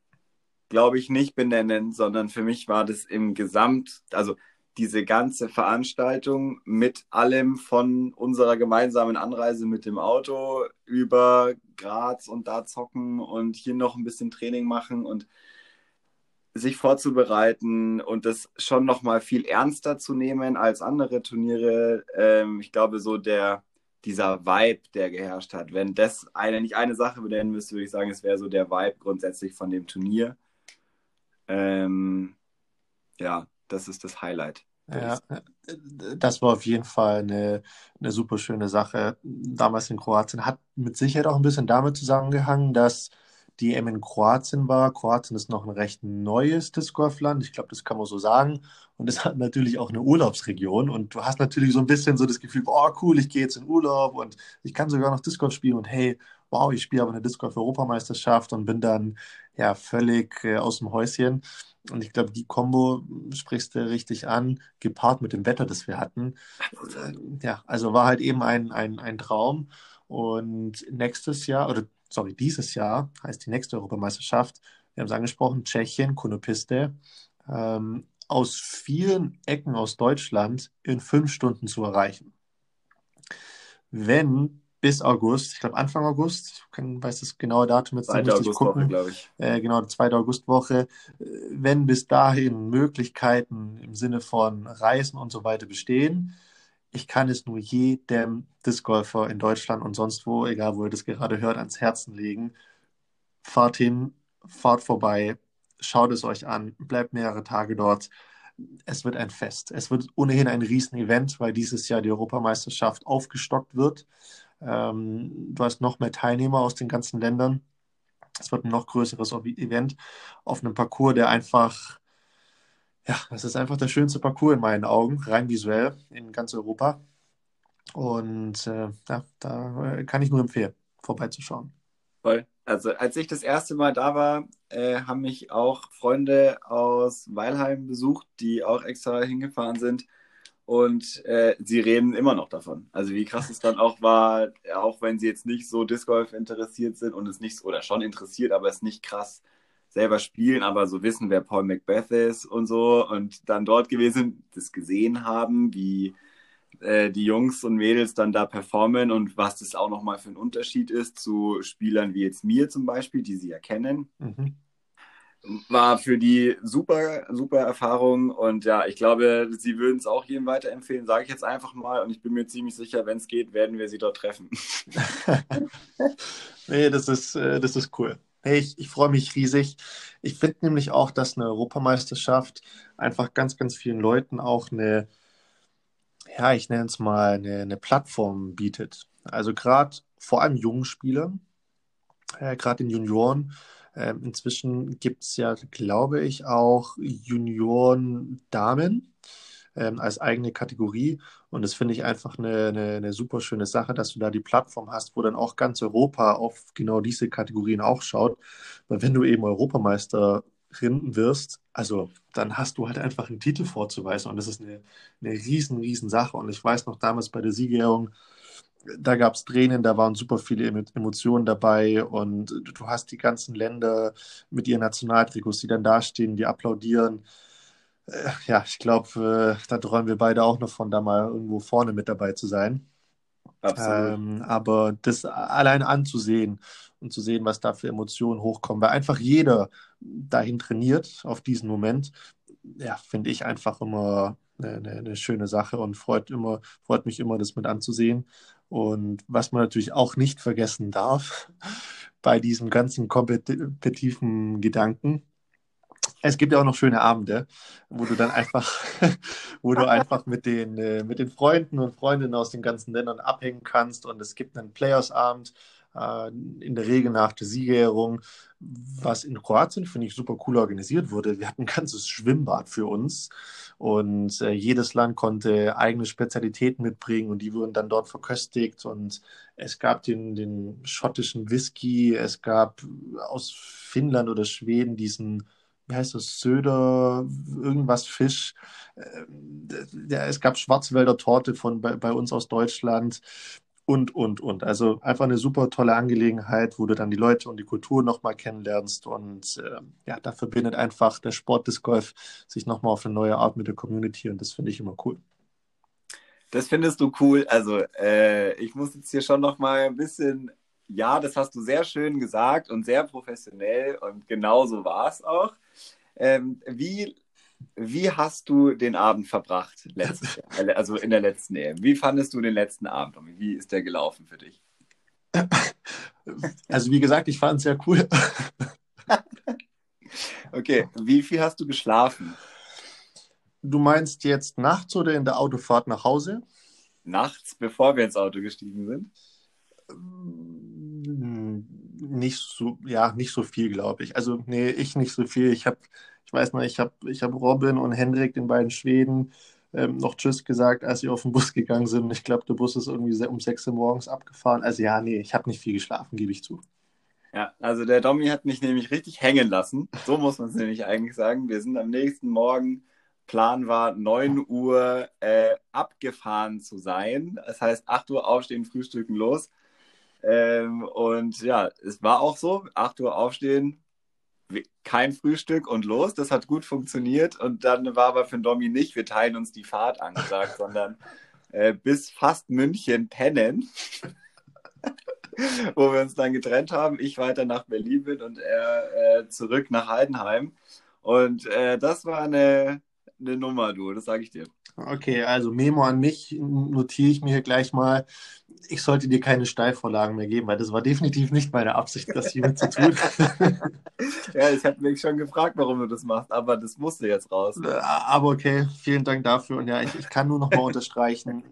glaube ich, nicht benennen, sondern für mich war das im Gesamt, also diese ganze Veranstaltung mit allem von unserer gemeinsamen Anreise mit dem Auto über Graz und da zocken und hier noch ein bisschen Training machen und sich vorzubereiten und das schon noch mal viel ernster zu nehmen als andere Turniere. Ähm, ich glaube, so der dieser Vibe, der geherrscht hat. Wenn das eine nicht eine Sache benennen müsste, würde ich sagen, es wäre so der Vibe grundsätzlich von dem Turnier. Ähm, ja, das ist das Highlight. Ja, das war auf jeden Fall eine, eine super schöne Sache. Damals in Kroatien hat mit Sicherheit auch ein bisschen damit zusammengehangen, dass die EM in Kroatien war. Kroatien ist noch ein recht neues Disc Golf Land. Ich glaube, das kann man so sagen. Und es hat natürlich auch eine Urlaubsregion. Und du hast natürlich so ein bisschen so das Gefühl, oh cool, ich gehe jetzt in Urlaub und ich kann sogar noch Disc Golf spielen. Und hey, wow, ich spiele aber eine Disc Golf Europameisterschaft und bin dann ja völlig äh, aus dem Häuschen. Und ich glaube, die Kombo sprichst du richtig an, gepaart mit dem Wetter, das wir hatten. Äh, ja, also war halt eben ein, ein, ein Traum. Und nächstes Jahr, oder sorry, dieses Jahr heißt die nächste Europameisterschaft, wir haben es angesprochen, Tschechien, Konopiste, ähm, aus vielen Ecken aus Deutschland in fünf Stunden zu erreichen. Wenn bis August, ich glaube Anfang August, ich weiß das genaue Datum jetzt nicht richtig gucken. glaube ich. Äh, genau, die zweite Augustwoche. Wenn bis dahin Möglichkeiten im Sinne von Reisen und so weiter bestehen, ich kann es nur jedem Discgolfer in Deutschland und sonst wo, egal wo ihr das gerade hört, ans Herzen legen. Fahrt hin, fahrt vorbei, schaut es euch an, bleibt mehrere Tage dort. Es wird ein Fest. Es wird ohnehin ein Riesenevent, weil dieses Jahr die Europameisterschaft aufgestockt wird. Ähm, du hast noch mehr Teilnehmer aus den ganzen Ländern. Es wird ein noch größeres Event auf einem Parcours, der einfach ja, das ist einfach der schönste Parcours in meinen Augen, rein visuell in ganz Europa. Und äh, ja, da äh, kann ich nur empfehlen, vorbeizuschauen. Voll. Also als ich das erste Mal da war, äh, haben mich auch Freunde aus Weilheim besucht, die auch extra hingefahren sind. Und äh, sie reden immer noch davon. Also wie krass es dann auch war, auch wenn sie jetzt nicht so Disc Golf interessiert sind und es nicht, oder schon interessiert, aber es nicht krass selber spielen, aber so wissen, wer Paul Macbeth ist und so und dann dort gewesen, das gesehen haben, wie äh, die Jungs und Mädels dann da performen und was das auch nochmal für ein Unterschied ist zu Spielern wie jetzt mir zum Beispiel, die sie ja kennen. Mhm. war für die super, super Erfahrung und ja, ich glaube, sie würden es auch jedem weiterempfehlen, sage ich jetzt einfach mal und ich bin mir ziemlich sicher, wenn es geht, werden wir sie dort treffen. nee, das ist, äh, das ist cool. Hey, ich, ich freue mich riesig. Ich finde nämlich auch, dass eine Europameisterschaft einfach ganz, ganz vielen Leuten auch eine, ja, ich nenne es mal, eine, eine Plattform bietet. Also gerade vor allem jungen Spielern, äh, gerade in Junioren, ähm, inzwischen gibt es ja, glaube ich, auch Junioren-Damen ähm, als eigene Kategorie. Und das finde ich einfach eine, eine, eine, super schöne Sache, dass du da die Plattform hast, wo dann auch ganz Europa auf genau diese Kategorien auch schaut. Weil wenn du eben Europameisterin wirst, also dann hast du halt einfach einen Titel vorzuweisen. Und das ist eine, eine riesen, riesen Sache. Und ich weiß noch damals bei der Siegerehrung, da gab es Tränen, da waren super viele Emotionen dabei und du hast die ganzen Länder mit ihren Nationaltrikots, die dann dastehen, die applaudieren. Äh, ja, ich glaube, äh, da träumen wir beide auch noch von, da mal irgendwo vorne mit dabei zu sein. Absolut. Ähm, aber das allein anzusehen und zu sehen, was da für Emotionen hochkommen, weil einfach jeder dahin trainiert auf diesen Moment, ja, finde ich einfach immer eine, eine, schöne Sache und freut immer, freut mich immer, das mit anzusehen. Und was man natürlich auch nicht vergessen darf bei diesem ganzen kompetitiven Gedanken, es gibt ja auch noch schöne Abende, wo du dann einfach, wo du einfach mit den, äh, mit den Freunden und Freundinnen aus den ganzen Ländern abhängen kannst. Und es gibt einen Players-Abend, äh, in der Regel nach der Siegerehrung, was in Kroatien, finde ich, super cool organisiert wurde. Wir hatten ein ganzes Schwimmbad für uns und äh, jedes Land konnte eigene Spezialitäten mitbringen und die wurden dann dort verköstigt und es gab den, den schottischen Whisky, es gab aus Finnland oder Schweden diesen wie heißt das, Söder, irgendwas Fisch. Äh, ja, es gab Schwarzwälder Torte von bei, bei uns aus Deutschland und, und, und. Also einfach eine super tolle Angelegenheit, wo du dann die Leute und die Kultur nochmal kennenlernst. Und äh, ja, da verbindet einfach der Sport des Golf sich nochmal auf eine neue Art mit der Community und das finde ich immer cool. Das findest du cool. Also äh, ich muss jetzt hier schon nochmal ein bisschen, ja, das hast du sehr schön gesagt und sehr professionell und genau so war es auch. Ähm, wie wie hast du den Abend verbracht letztes Jahr, äh, also in der letzten EM? Wie fandest du den letzten Abend? Wie ist der gelaufen für dich? Also wie gesagt, ich fand es sehr cool. okay, wie viel hast du geschlafen? Du meinst jetzt nachts oder in der Autofahrt nach Hause? Nachts, bevor wir ins Auto gestiegen sind? Nicht so, ja, nicht so viel, glaube ich. Also, nee, ich nicht so viel. Ich habe ich weiß noch, ich habe ich hab Robin und Hendrik, den beiden Schweden, ähm, noch Tschüss gesagt, als sie auf den Bus gegangen sind. Ich glaube, der Bus ist irgendwie um 6 Uhr morgens abgefahren. Also ja, nee, ich habe nicht viel geschlafen, gebe ich zu. Ja, also der Domi hat mich nämlich richtig hängen lassen. So muss man es nämlich eigentlich sagen. Wir sind am nächsten Morgen, Plan war 9 Uhr äh, abgefahren zu sein. Das heißt 8 Uhr aufstehen, frühstücken los. Ähm, und ja, es war auch so, 8 Uhr aufstehen, kein Frühstück und los. Das hat gut funktioniert. Und dann war aber für Domi nicht, wir teilen uns die Fahrt angesagt, sondern äh, bis fast München pennen. wo wir uns dann getrennt haben. Ich weiter nach Berlin bin und er äh, zurück nach Heidenheim. Und äh, das war eine, eine Nummer, du, das sage ich dir. Okay, also Memo an mich notiere ich mir gleich mal. Ich sollte dir keine Steilvorlagen mehr geben, weil das war definitiv nicht meine Absicht, das hiermit zu tun. ja, ich habe mich schon gefragt, warum du das machst, aber das musste jetzt raus. Äh, aber okay, vielen Dank dafür. Und ja, ich, ich kann nur noch mal unterstreichen,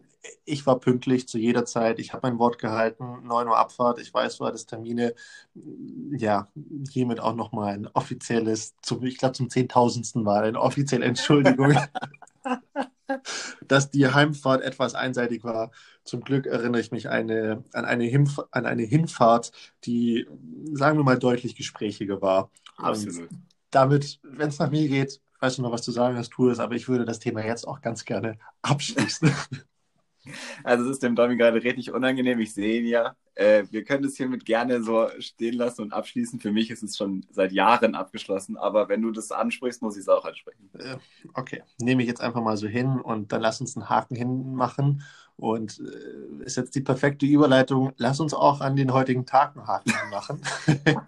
ich war pünktlich zu jeder Zeit. Ich habe mein Wort gehalten. 9 Uhr Abfahrt. Ich weiß, du hattest Termine. Ja, hiermit auch nochmal ein offizielles, zum, ich glaube zum zehntausendsten Mal, eine offizielle Entschuldigung. dass die Heimfahrt etwas einseitig war. Zum Glück erinnere ich mich eine, an, eine Hinf an eine Hinfahrt, die, sagen wir mal, deutlich gesprächiger war. Absolut. Und damit, wenn es nach mir geht, weißt du noch, was zu sagen hast, tu es, aber ich würde das Thema jetzt auch ganz gerne abschließen. Also es ist dem Domi gerade richtig unangenehm, ich sehe ihn ja. Äh, wir können es hiermit gerne so stehen lassen und abschließen. Für mich ist es schon seit Jahren abgeschlossen, aber wenn du das ansprichst, muss ich es auch ansprechen. Äh, okay, nehme ich jetzt einfach mal so hin und dann lass uns einen Haken hinmachen. Und äh, ist jetzt die perfekte Überleitung. Lass uns auch an den heutigen Tag einen Haken machen.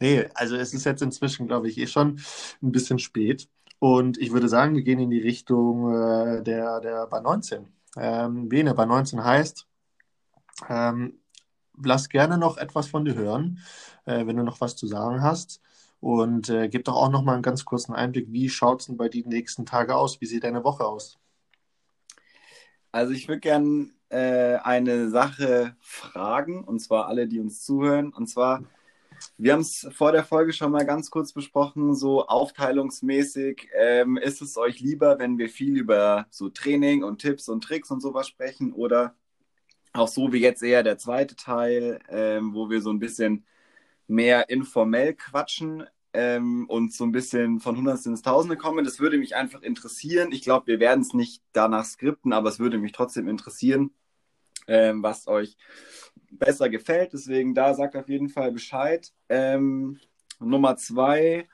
Nee, also es ist jetzt inzwischen, glaube ich, eh schon ein bisschen spät. Und ich würde sagen, wir gehen in die Richtung äh, der, der Bar 19. Ähm, Bene, Bar 19 heißt, ähm, lass gerne noch etwas von dir hören, äh, wenn du noch was zu sagen hast. Und äh, gib doch auch noch mal einen ganz kurzen Einblick, wie schaut es denn bei den nächsten Tagen aus? Wie sieht deine Woche aus? Also ich würde gerne äh, eine Sache fragen, und zwar alle, die uns zuhören. Und zwar, wir haben es vor der Folge schon mal ganz kurz besprochen, so aufteilungsmäßig. Ähm, ist es euch lieber, wenn wir viel über so Training und Tipps und Tricks und sowas sprechen oder auch so wie jetzt eher der zweite Teil, ähm, wo wir so ein bisschen mehr informell quatschen ähm, und so ein bisschen von Hundertstel ins Tausende kommen. Das würde mich einfach interessieren. Ich glaube, wir werden es nicht danach skripten, aber es würde mich trotzdem interessieren, ähm, was euch besser gefällt. Deswegen da sagt auf jeden Fall Bescheid. Ähm, Nummer zwei,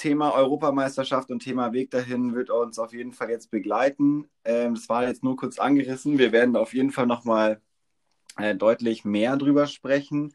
Thema Europameisterschaft und Thema Weg dahin wird uns auf jeden Fall jetzt begleiten. Ähm, das war jetzt nur kurz angerissen. Wir werden auf jeden Fall nochmal äh, deutlich mehr drüber sprechen.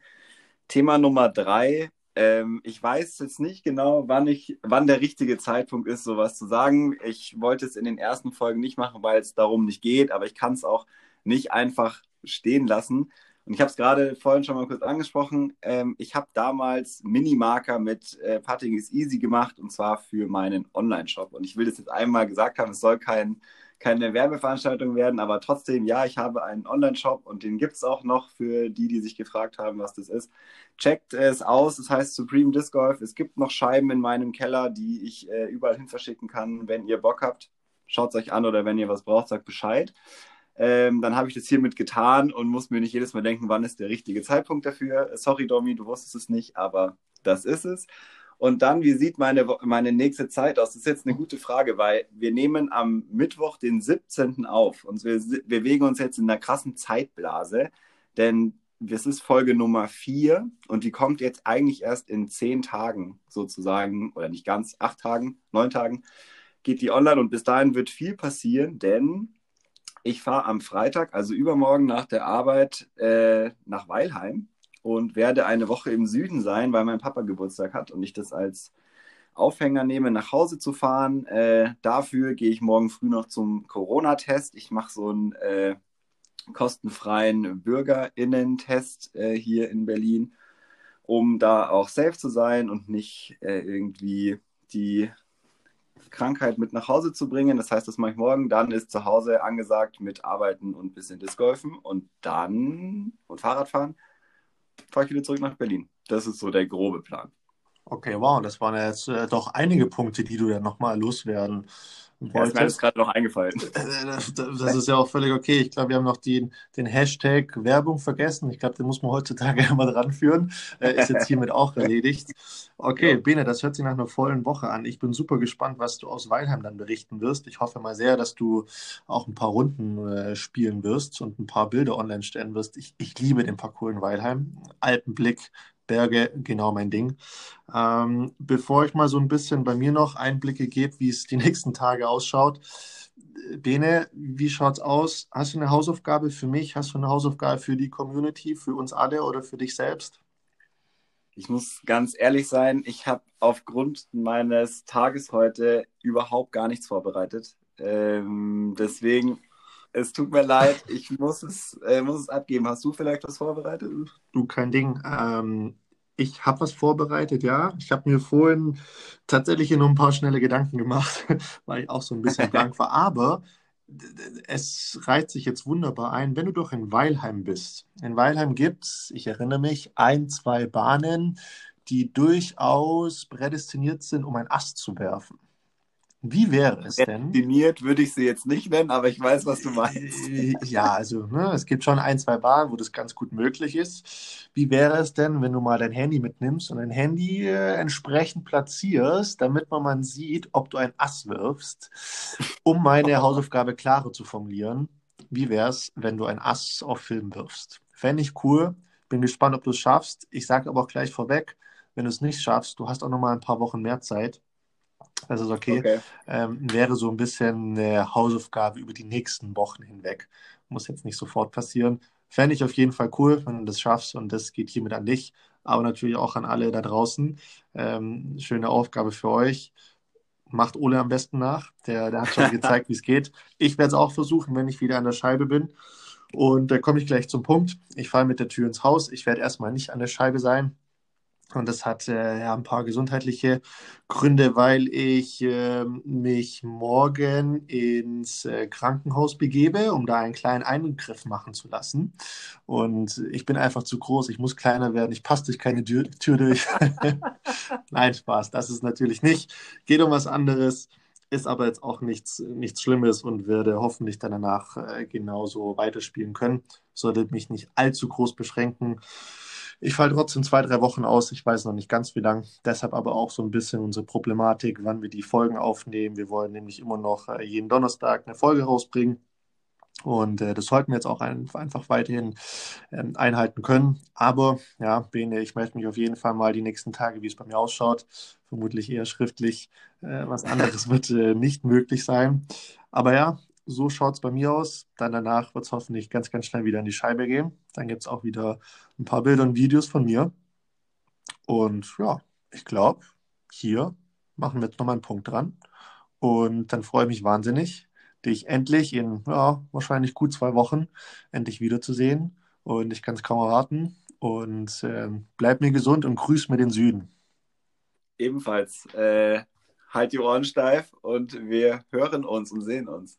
Thema Nummer drei, ähm, ich weiß jetzt nicht genau, wann, ich, wann der richtige Zeitpunkt ist, sowas zu sagen. Ich wollte es in den ersten Folgen nicht machen, weil es darum nicht geht, aber ich kann es auch nicht einfach stehen lassen. Und ich habe es gerade vorhin schon mal kurz angesprochen. Ähm, ich habe damals Minimarker mit äh, Putting is Easy gemacht und zwar für meinen Online-Shop. Und ich will das jetzt einmal gesagt haben, es soll kein keine Werbeveranstaltung werden, aber trotzdem, ja, ich habe einen Online-Shop und den gibt es auch noch für die, die sich gefragt haben, was das ist. Checkt es aus, es heißt Supreme Disc Golf. Es gibt noch Scheiben in meinem Keller, die ich äh, überall hin verschicken kann. Wenn ihr Bock habt, schaut es euch an oder wenn ihr was braucht, sagt Bescheid. Ähm, dann habe ich das hiermit getan und muss mir nicht jedes Mal denken, wann ist der richtige Zeitpunkt dafür. Sorry, Domi, du wusstest es nicht, aber das ist es. Und dann, wie sieht meine, meine nächste Zeit aus? Das ist jetzt eine gute Frage, weil wir nehmen am Mittwoch, den 17. auf. Und wir wir bewegen uns jetzt in einer krassen Zeitblase, denn es ist Folge Nummer 4 und die kommt jetzt eigentlich erst in zehn Tagen sozusagen, oder nicht ganz, acht Tagen, neun Tagen, geht die online und bis dahin wird viel passieren, denn ich fahre am Freitag, also übermorgen nach der Arbeit, äh, nach Weilheim und werde eine Woche im Süden sein, weil mein Papa Geburtstag hat und ich das als Aufhänger nehme, nach Hause zu fahren. Äh, dafür gehe ich morgen früh noch zum Corona-Test. Ich mache so einen äh, kostenfreien BürgerInnen-Test äh, hier in Berlin, um da auch safe zu sein und nicht äh, irgendwie die Krankheit mit nach Hause zu bringen. Das heißt, das mache ich morgen. Dann ist zu Hause angesagt mit Arbeiten und ein bisschen Disc Golfen und dann und Fahrradfahren fahre ich wieder zurück nach Berlin. Das ist so der grobe Plan. Okay, wow, das waren jetzt äh, doch einige Punkte, die du dann nochmal loswerden wolltest. Ja, mir ist gerade noch eingefallen. Das, das, ist ja auch völlig okay. Ich glaube, wir haben noch den, den Hashtag Werbung vergessen. Ich glaube, den muss man heutzutage immer dran führen. Äh, ist jetzt hiermit auch erledigt. Okay, ja. Bene, das hört sich nach einer vollen Woche an. Ich bin super gespannt, was du aus Weilheim dann berichten wirst. Ich hoffe mal sehr, dass du auch ein paar Runden äh, spielen wirst und ein paar Bilder online stellen wirst. Ich, ich liebe den Parcours in Weilheim. Alpenblick, Berge, genau mein Ding. Ähm, bevor ich mal so ein bisschen bei mir noch Einblicke gebe, wie es die nächsten Tage ausschaut. Bene, wie schaut's aus? Hast du eine Hausaufgabe für mich? Hast du eine Hausaufgabe für die Community, für uns alle oder für dich selbst? Ich muss ganz ehrlich sein, ich habe aufgrund meines Tages heute überhaupt gar nichts vorbereitet. Ähm, deswegen es tut mir leid, ich muss es, äh, muss es abgeben. Hast du vielleicht was vorbereitet? Du, kein Ding. Ähm, ich habe was vorbereitet, ja. Ich habe mir vorhin tatsächlich nur ein paar schnelle Gedanken gemacht, weil ich auch so ein bisschen blank war. Aber es reiht sich jetzt wunderbar ein, wenn du doch in Weilheim bist. In Weilheim gibt es, ich erinnere mich, ein, zwei Bahnen, die durchaus prädestiniert sind, um ein Ast zu werfen. Wie wäre es denn? Definiert würde ich sie jetzt nicht nennen, aber ich weiß, was du meinst. Äh, ja, also ne, es gibt schon ein, zwei Bahnen, wo das ganz gut möglich ist. Wie wäre es denn, wenn du mal dein Handy mitnimmst und dein Handy äh, entsprechend platzierst, damit man mal sieht, ob du ein Ass wirfst, um meine Hausaufgabe klarer zu formulieren? Wie wäre es, wenn du ein Ass auf Film wirfst? Fände ich cool. Bin gespannt, ob du es schaffst. Ich sage aber auch gleich vorweg, wenn du es nicht schaffst, du hast auch noch mal ein paar Wochen mehr Zeit das ist okay. okay. Ähm, wäre so ein bisschen eine Hausaufgabe über die nächsten Wochen hinweg. Muss jetzt nicht sofort passieren. Fände ich auf jeden Fall cool, wenn du das schaffst und das geht hiermit an dich. aber natürlich auch an alle da draußen. Ähm, schöne Aufgabe für euch. Macht Ole am besten nach. Der, der hat schon gezeigt, wie es geht. Ich werde es auch versuchen, wenn ich wieder an der Scheibe bin. Und da komme ich gleich zum Punkt. Ich fahre mit der Tür ins Haus. Ich werde erstmal nicht an der Scheibe sein. Und das hat äh, ja ein paar gesundheitliche Gründe, weil ich äh, mich morgen ins äh, Krankenhaus begebe, um da einen kleinen Eingriff machen zu lassen. Und ich bin einfach zu groß, ich muss kleiner werden, ich passe durch keine Tür, Tür durch. Nein, Spaß, das ist natürlich nicht. Geht um was anderes, ist aber jetzt auch nichts, nichts Schlimmes und werde hoffentlich dann danach äh, genauso weiterspielen können. Sollte mich nicht allzu groß beschränken. Ich falle trotzdem zwei, drei Wochen aus. Ich weiß noch nicht ganz wie lang. Deshalb aber auch so ein bisschen unsere Problematik, wann wir die Folgen aufnehmen. Wir wollen nämlich immer noch äh, jeden Donnerstag eine Folge rausbringen. Und äh, das sollten wir jetzt auch ein, einfach weiterhin ähm, einhalten können. Aber ja, Bene, ich melde mich auf jeden Fall mal die nächsten Tage, wie es bei mir ausschaut. Vermutlich eher schriftlich. Äh, was anderes wird äh, nicht möglich sein. Aber ja, so schaut es bei mir aus. Dann danach wird es hoffentlich ganz, ganz schnell wieder in die Scheibe gehen. Dann gibt es auch wieder ein paar Bilder und Videos von mir. Und ja, ich glaube, hier machen wir jetzt nochmal einen Punkt dran. Und dann freue ich mich wahnsinnig, dich endlich in ja, wahrscheinlich gut zwei Wochen endlich wiederzusehen. Und ich kann es kaum erwarten. Und äh, bleib mir gesund und grüß mir den Süden. Ebenfalls. Äh, halt die Ohren steif und wir hören uns und sehen uns.